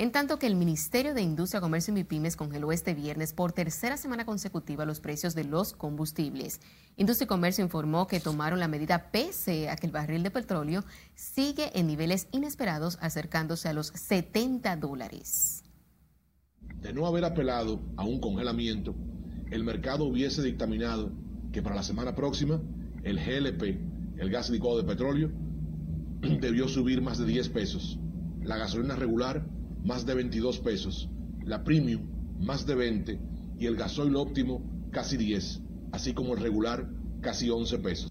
En tanto que el Ministerio de Industria, Comercio y MIPIMES congeló este viernes por tercera semana consecutiva los precios de los combustibles. Industria y Comercio informó que tomaron la medida pese a que el barril de petróleo sigue en niveles inesperados acercándose a los 70 dólares. De no haber apelado a un congelamiento, el mercado hubiese dictaminado que para la semana próxima el GLP, el gas licuado de petróleo, debió subir más de 10 pesos. La gasolina regular más de 22 pesos, la premium más de 20 y el gasoil óptimo casi 10, así como el regular casi 11 pesos.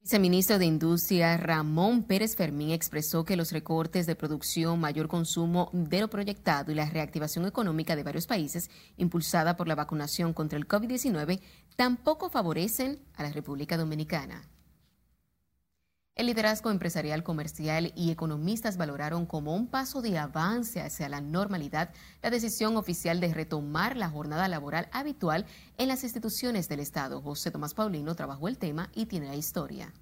El viceministro de Industria Ramón Pérez Fermín expresó que los recortes de producción, mayor consumo de lo proyectado y la reactivación económica de varios países, impulsada por la vacunación contra el COVID-19, tampoco favorecen a la República Dominicana. El liderazgo empresarial, comercial y economistas valoraron como un paso de avance hacia la normalidad la decisión oficial de retomar la jornada laboral habitual en las instituciones del Estado. José Tomás Paulino trabajó el tema y tiene la historia.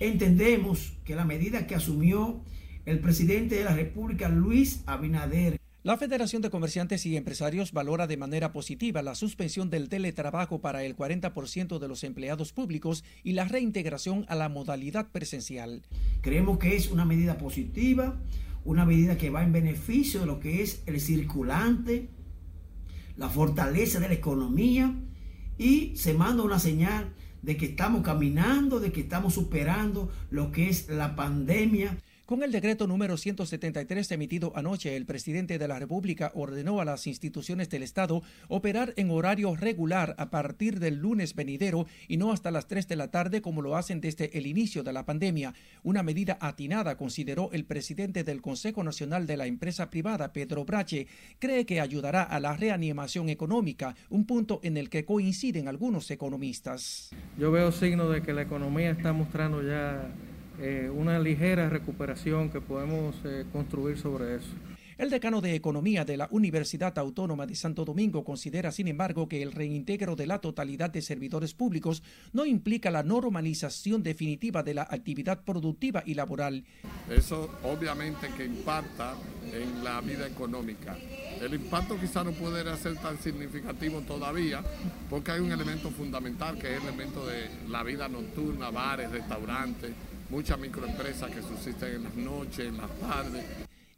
Entendemos que la medida que asumió el presidente de la República, Luis Abinader, la Federación de Comerciantes y Empresarios valora de manera positiva la suspensión del teletrabajo para el 40% de los empleados públicos y la reintegración a la modalidad presencial. Creemos que es una medida positiva, una medida que va en beneficio de lo que es el circulante, la fortaleza de la economía y se manda una señal de que estamos caminando, de que estamos superando lo que es la pandemia Con el decreto número 173 emitido anoche, el presidente de la República ordenó a las instituciones del Estado operar en horario regular a partir del lunes venidero y no hasta las 3 de la tarde como lo hacen desde el inicio de la pandemia. Una medida atinada, consideró el presidente del Consejo Nacional de la Empresa Privada, Pedro Brache, cree que ayudará a la reanimación económica, un punto en el que coinciden algunos economistas. Yo veo signos de que la economía está mostrando ya eh, una ligera recuperación que podemos eh, construir sobre eso. El decano de Economía de la Universidad Autónoma de Santo Domingo considera, sin embargo, que el reintegro de la totalidad de servidores públicos no implica la normalización definitiva de la actividad productiva y laboral. Eso obviamente que impacta en la vida económica. El impacto quizá no puede ser tan significativo todavía porque hay un elemento fundamental que es el elemento de la vida nocturna, bares, restaurantes, muchas microempresas que subsisten en las noches, en las tardes.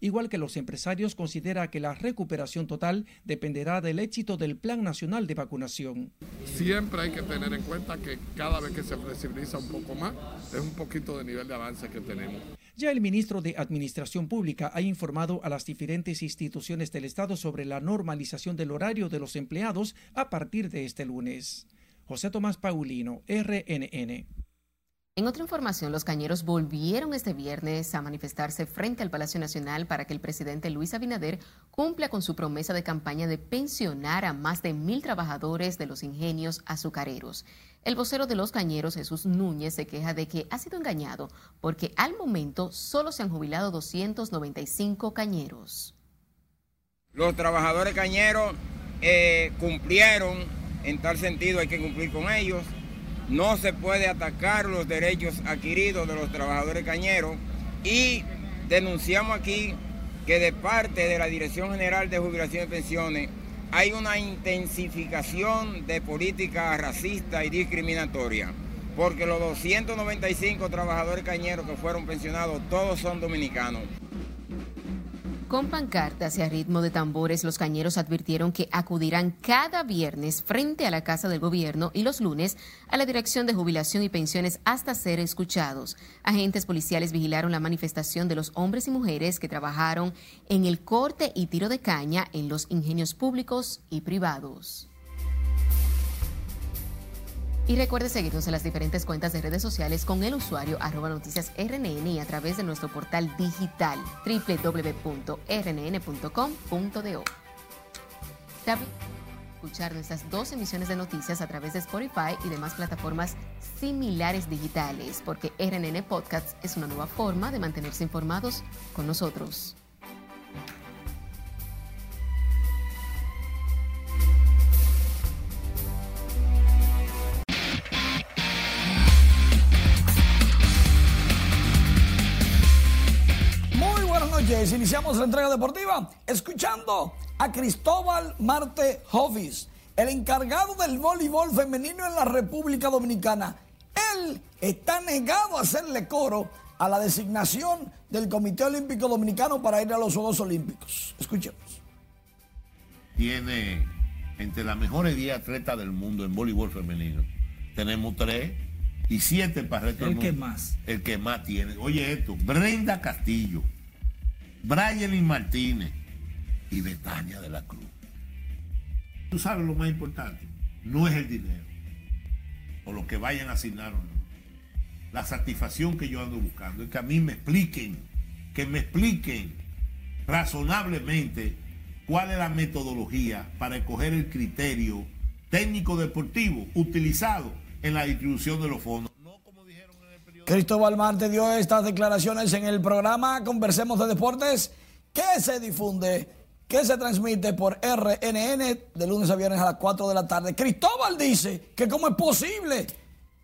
Igual que los empresarios, considera que la recuperación total dependerá del éxito del Plan Nacional de Vacunación. Siempre hay que tener en cuenta que cada vez que se flexibiliza un poco más, es un poquito de nivel de avance que tenemos. Ya el ministro de Administración Pública ha informado a las diferentes instituciones del Estado sobre la normalización del horario de los empleados a partir de este lunes. José Tomás Paulino, RNN. En otra información, los cañeros volvieron este viernes a manifestarse frente al Palacio Nacional para que el presidente Luis Abinader cumpla con su promesa de campaña de pensionar a más de mil trabajadores de los ingenios azucareros. El vocero de los cañeros, Jesús Núñez, se queja de que ha sido engañado porque al momento solo se han jubilado 295 cañeros. Los trabajadores cañeros eh, cumplieron, en tal sentido hay que cumplir con ellos no se puede atacar los derechos adquiridos de los trabajadores cañeros y denunciamos aquí que de parte de la Dirección General de Jubilación y Pensiones hay una intensificación de política racista y discriminatoria, porque los 295 trabajadores cañeros que fueron pensionados todos son dominicanos. Con pancartas y a ritmo de tambores, los cañeros advirtieron que acudirán cada viernes frente a la Casa del Gobierno y los lunes a la Dirección de Jubilación y Pensiones hasta ser escuchados. Agentes policiales vigilaron la manifestación de los hombres y mujeres que trabajaron en el corte y tiro de caña en los ingenios públicos y privados. Y recuerde seguirnos en las diferentes cuentas de redes sociales con el usuario arroba noticias RNN y a través de nuestro portal digital www.rnn.com.do. Escuchar nuestras dos emisiones de noticias a través de Spotify y demás plataformas similares digitales, porque RNN Podcast es una nueva forma de mantenerse informados con nosotros. Iniciamos la entrega deportiva escuchando a Cristóbal Marte Hovis, el encargado del voleibol femenino en la República Dominicana. Él está negado a hacerle coro a la designación del Comité Olímpico Dominicano para ir a los Juegos Olímpicos. Escuchemos. Tiene entre las mejores 10 atletas del mundo en voleibol femenino. Tenemos tres y siete para el, el que más. El que más tiene. Oye esto, Brenda Castillo. Brian Martínez y Betania de la Cruz. Tú sabes lo más importante, no es el dinero o lo que vayan a asignar o no. La satisfacción que yo ando buscando es que a mí me expliquen, que me expliquen razonablemente cuál es la metodología para escoger el criterio técnico deportivo utilizado en la distribución de los fondos. Cristóbal Marte dio estas declaraciones en el programa Conversemos de Deportes que se difunde, que se transmite por RNN de lunes a viernes a las 4 de la tarde. Cristóbal dice que cómo es posible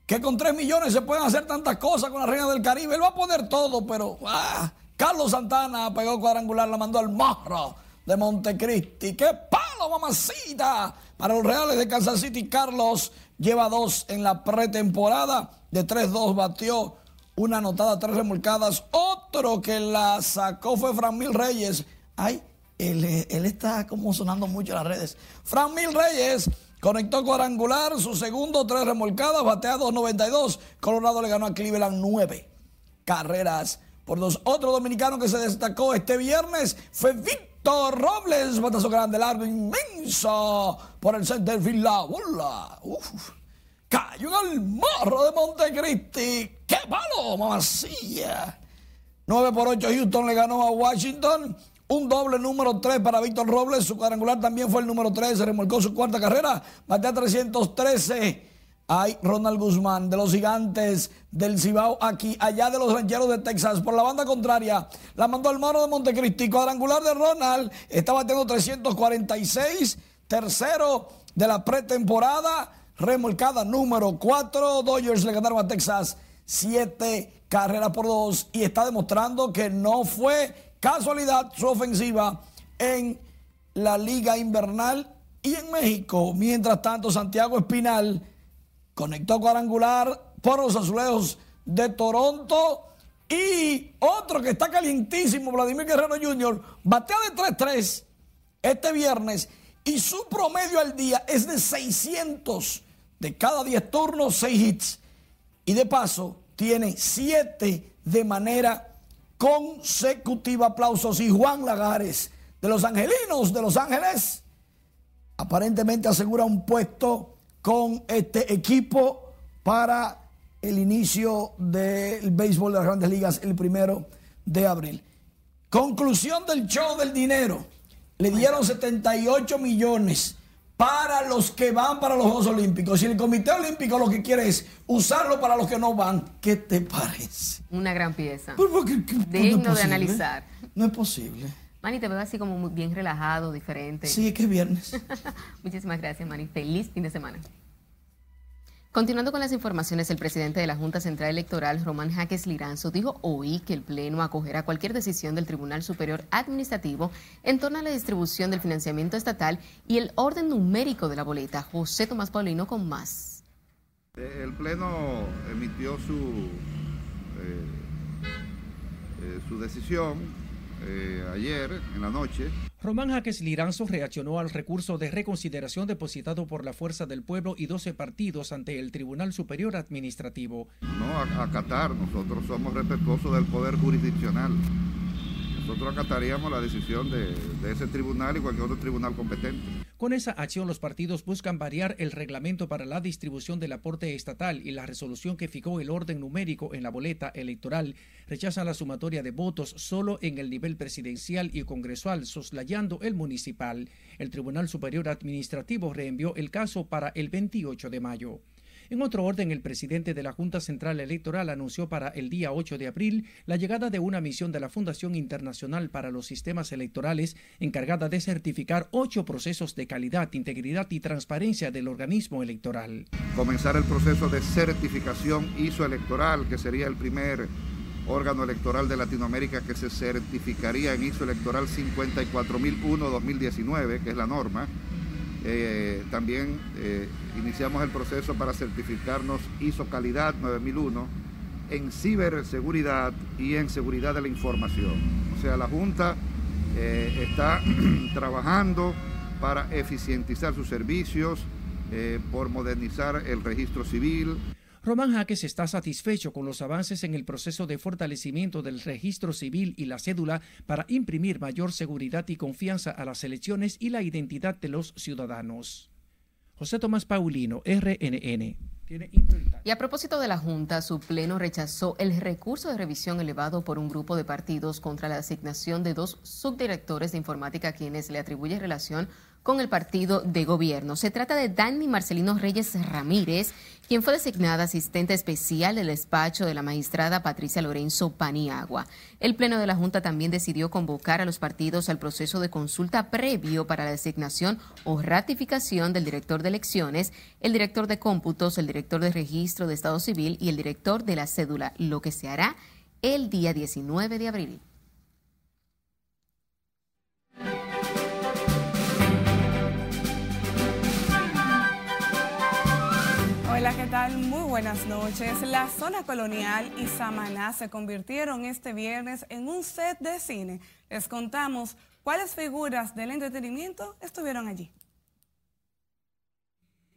que con 3 millones se puedan hacer tantas cosas con la Reina del Caribe. Él va a poner todo, pero ah, Carlos Santana pegó cuadrangular, la mandó al morro de Montecristi. ¡Qué palo, mamacita! Para los Reales de Kansas City, Carlos lleva dos en la pretemporada. De 3-2 batió una anotada, tres remolcadas. Otro que la sacó fue Fran Mil Reyes. Ay, él, está como sonando mucho en las redes. Fran Mil Reyes conectó cuadrangular, su segundo, tres remolcadas, batea 2.92. Colorado le ganó a Cleveland nueve carreras por dos. Otro dominicano que se destacó este viernes fue Víctor Robles, batazo grande, largo, inmenso, por el center field, la bola. Uf. Cayó en el morro de Montecristi. ¡Qué palo, mamacilla! 9 por 8 Houston le ganó a Washington. Un doble número 3 para Víctor Robles. Su cuadrangular también fue el número 3. Se remolcó su cuarta carrera. Batea 313. Hay Ronald Guzmán de los gigantes del Cibao aquí, allá de los rancheros de Texas. Por la banda contraria, la mandó al mano de Montecristi. Cuadrangular de Ronald. Está bateando 346. Tercero de la pretemporada. Remolcada número 4. Dodgers le ganaron a Texas 7 carreras por 2. Y está demostrando que no fue casualidad su ofensiva en la Liga Invernal y en México. Mientras tanto, Santiago Espinal conectó cuadrangular por los azulejos de Toronto. Y otro que está calientísimo, Vladimir Guerrero Jr., batea de 3-3 este viernes y su promedio al día es de 600 de cada 10 turnos, 6 hits. Y de paso, tiene 7 de manera consecutiva. Aplausos. Y Juan Lagares, de los Angelinos de Los Ángeles, aparentemente asegura un puesto con este equipo para el inicio del béisbol de las grandes ligas el primero de abril. Conclusión del show del dinero. Le dieron 78 millones para los que van para los Juegos Olímpicos. Si el Comité Olímpico lo que quiere es usarlo para los que no van, ¿qué te parece? Una gran pieza. Pero, ¿por qué- qué- Digno de analizar. No es posible. Manny, te veo así como muy bien relajado, diferente. Sí, que es viernes. Muchísimas gracias, Manny. Feliz fin de semana. Continuando con las informaciones, el presidente de la Junta Central Electoral, Román Jaques Liranzo, dijo hoy que el Pleno acogerá cualquier decisión del Tribunal Superior Administrativo en torno a la distribución del financiamiento estatal y el orden numérico de la boleta. José Tomás Paulino con más. Eh, El Pleno emitió su, eh, eh, su decisión eh, ayer en la noche. Román Jaques Liranzo reaccionó al recurso de reconsideración depositado por la Fuerza del Pueblo y 12 partidos ante el Tribunal Superior Administrativo. No acatar, nosotros somos respetuosos del poder jurisdiccional. Nosotros acataríamos la decisión de, de ese tribunal y cualquier otro tribunal competente. Con esa acción, los partidos buscan variar el reglamento para la distribución del aporte estatal y la resolución que fijó el orden numérico en la boleta electoral. Rechazan la sumatoria de votos solo en el nivel presidencial y congresual, soslayando el municipal. El Tribunal Superior Administrativo reenvió el caso para el 28 de mayo. En otro orden, el presidente de la Junta Central Electoral anunció para el día 8 de abril la llegada de una misión de la Fundación Internacional para los Sistemas Electorales encargada de certificar ocho procesos de calidad, integridad y transparencia del organismo electoral. Comenzar el proceso de certificación ISO electoral, que sería el primer órgano electoral de Latinoamérica que se certificaría en ISO electoral 54001-2019, que es la norma. Eh, también eh, iniciamos el proceso para certificarnos ISO Calidad 9001 en ciberseguridad y en seguridad de la información. O sea, la Junta eh, está trabajando para eficientizar sus servicios, por modernizar el registro civil, Román Jaques está satisfecho con los avances en el proceso de fortalecimiento del registro civil y la cédula para imprimir mayor seguridad y confianza a las elecciones y la identidad de los ciudadanos. José Tomás Paulino, RNN. Y a propósito de la Junta, su pleno rechazó el recurso de revisión elevado por un grupo de partidos contra la asignación de dos subdirectores de informática a quienes le atribuye relación con el partido de gobierno. Se trata de Dani Marcelino Reyes Ramírez, quien fue designada asistente especial del despacho de la magistrada Patricia Lorenzo Paniagua. El Pleno de la Junta también decidió convocar a los partidos al proceso de consulta previo para la designación o ratificación del director de elecciones, el director de cómputos, el director de registro de Estado Civil y el director de la cédula, lo que se hará el día 19 de abril. Hola, ¿qué tal? Muy buenas noches. La zona colonial y Samaná se convirtieron este viernes en un set de cine. Les contamos cuáles figuras del entretenimiento estuvieron allí.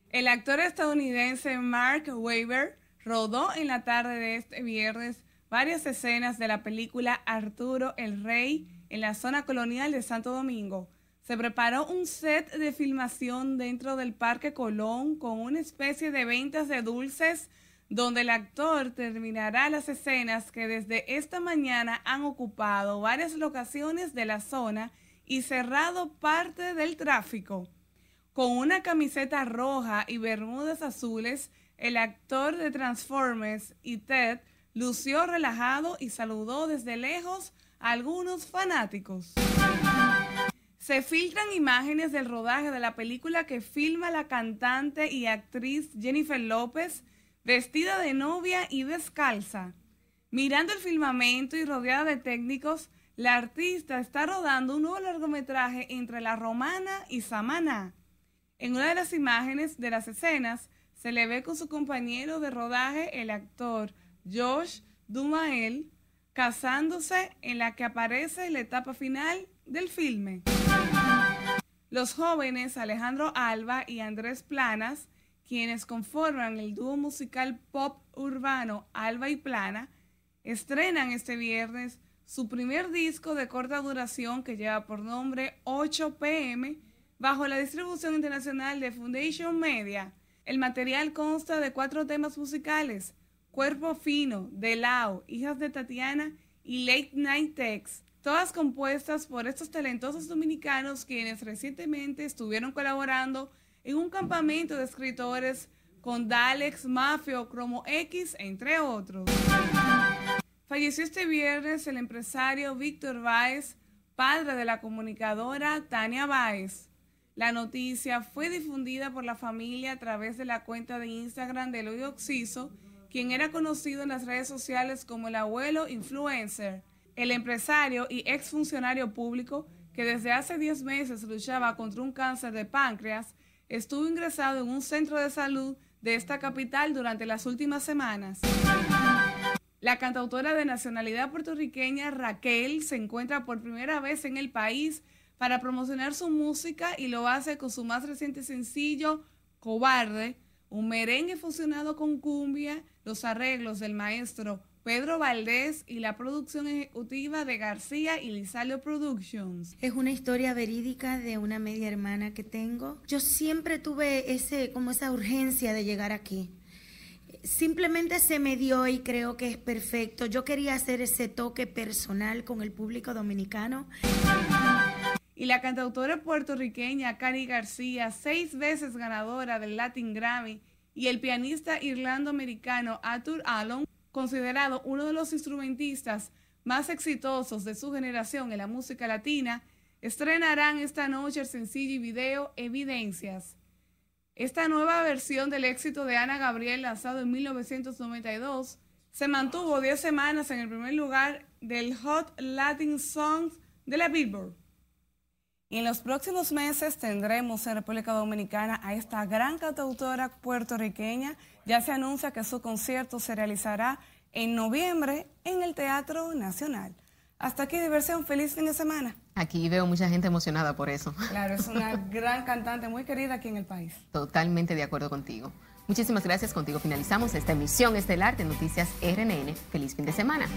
El actor estadounidense Mark Weber rodó en la tarde de este viernes varias escenas de la película Arturo el Rey en la zona colonial de Santo Domingo. Se preparó un set de filmación dentro del Parque Colón con una especie de ventas de dulces donde el actor terminará las escenas que desde esta mañana han ocupado varias locaciones de la zona y cerrado parte del tráfico. Con una camiseta roja y bermudas azules, el actor de Transformers y Ted lució relajado y saludó desde lejos a algunos fanáticos. Se filtran imágenes del rodaje de la película que filma la cantante y actriz Jennifer López vestida de novia y descalza. Mirando el filmamento y rodeada de técnicos, la artista está rodando un nuevo largometraje entre La Romana y Samaná. En una de las imágenes de las escenas se le ve con su compañero de rodaje, el actor Josh Dumael, casándose en la que aparece la etapa final del filme. Los jóvenes Alejandro Alba y Andrés Planas, quienes conforman el dúo musical pop urbano Alba y Plana, estrenan este viernes su primer disco de corta duración que lleva por nombre 8 pm bajo la distribución internacional de Foundation Media. El material consta de cuatro temas musicales, Cuerpo Fino, De Lao, Hijas de Tatiana y Late Night Text, todas compuestas por estos talentosos dominicanos quienes recientemente estuvieron colaborando en un campamento de escritores con Dalex, Mafio, Cromo X, entre otros. Falleció este viernes el empresario Víctor Báez, padre de la comunicadora Tania Báez. La noticia fue difundida por la familia a través de la cuenta de Instagram de Eloy Oxiso, quien era conocido en las redes sociales como el abuelo influencer. El empresario y exfuncionario público, que desde hace 10 meses luchaba contra un cáncer de páncreas, estuvo ingresado en un centro de salud de esta capital durante las últimas semanas. La cantautora de nacionalidad puertorriqueña Raquel se encuentra por primera vez en el país para promocionar su música y lo hace con su más reciente sencillo, Cobarde, un merengue fusionado con cumbia, los arreglos del maestro Pedro Valdés y la producción ejecutiva de García y Lizalio Productions. Es una historia verídica de una media hermana que tengo. Yo siempre tuve ese como esa urgencia de llegar aquí simplemente se me dio y creo que es perfecto. Yo quería hacer ese toque personal con el público dominicano. Y la cantautora puertorriqueña Cari García, seis veces ganadora del Latin Grammy, y el pianista irlando-americano Arthur Allen, considerado uno de los instrumentistas más exitosos de su generación en la música latina, estrenarán esta noche el sencillo y video Evidencias. Esta nueva versión del éxito de Ana Gabriel, lanzado en 1992, se mantuvo 10 semanas en el primer lugar del Hot Latin Songs de la Billboard. Y en los próximos meses tendremos en República Dominicana a esta gran cantautora puertorriqueña. Ya se anuncia que su concierto se realizará en noviembre en el Teatro Nacional. Hasta aquí diversión, feliz fin de semana. Aquí veo mucha gente emocionada por eso. Claro, es una gran cantante muy querida aquí en el país. Totalmente de acuerdo contigo. Muchísimas gracias. Contigo finalizamos esta emisión estelar de Noticias RNN. Feliz fin de semana.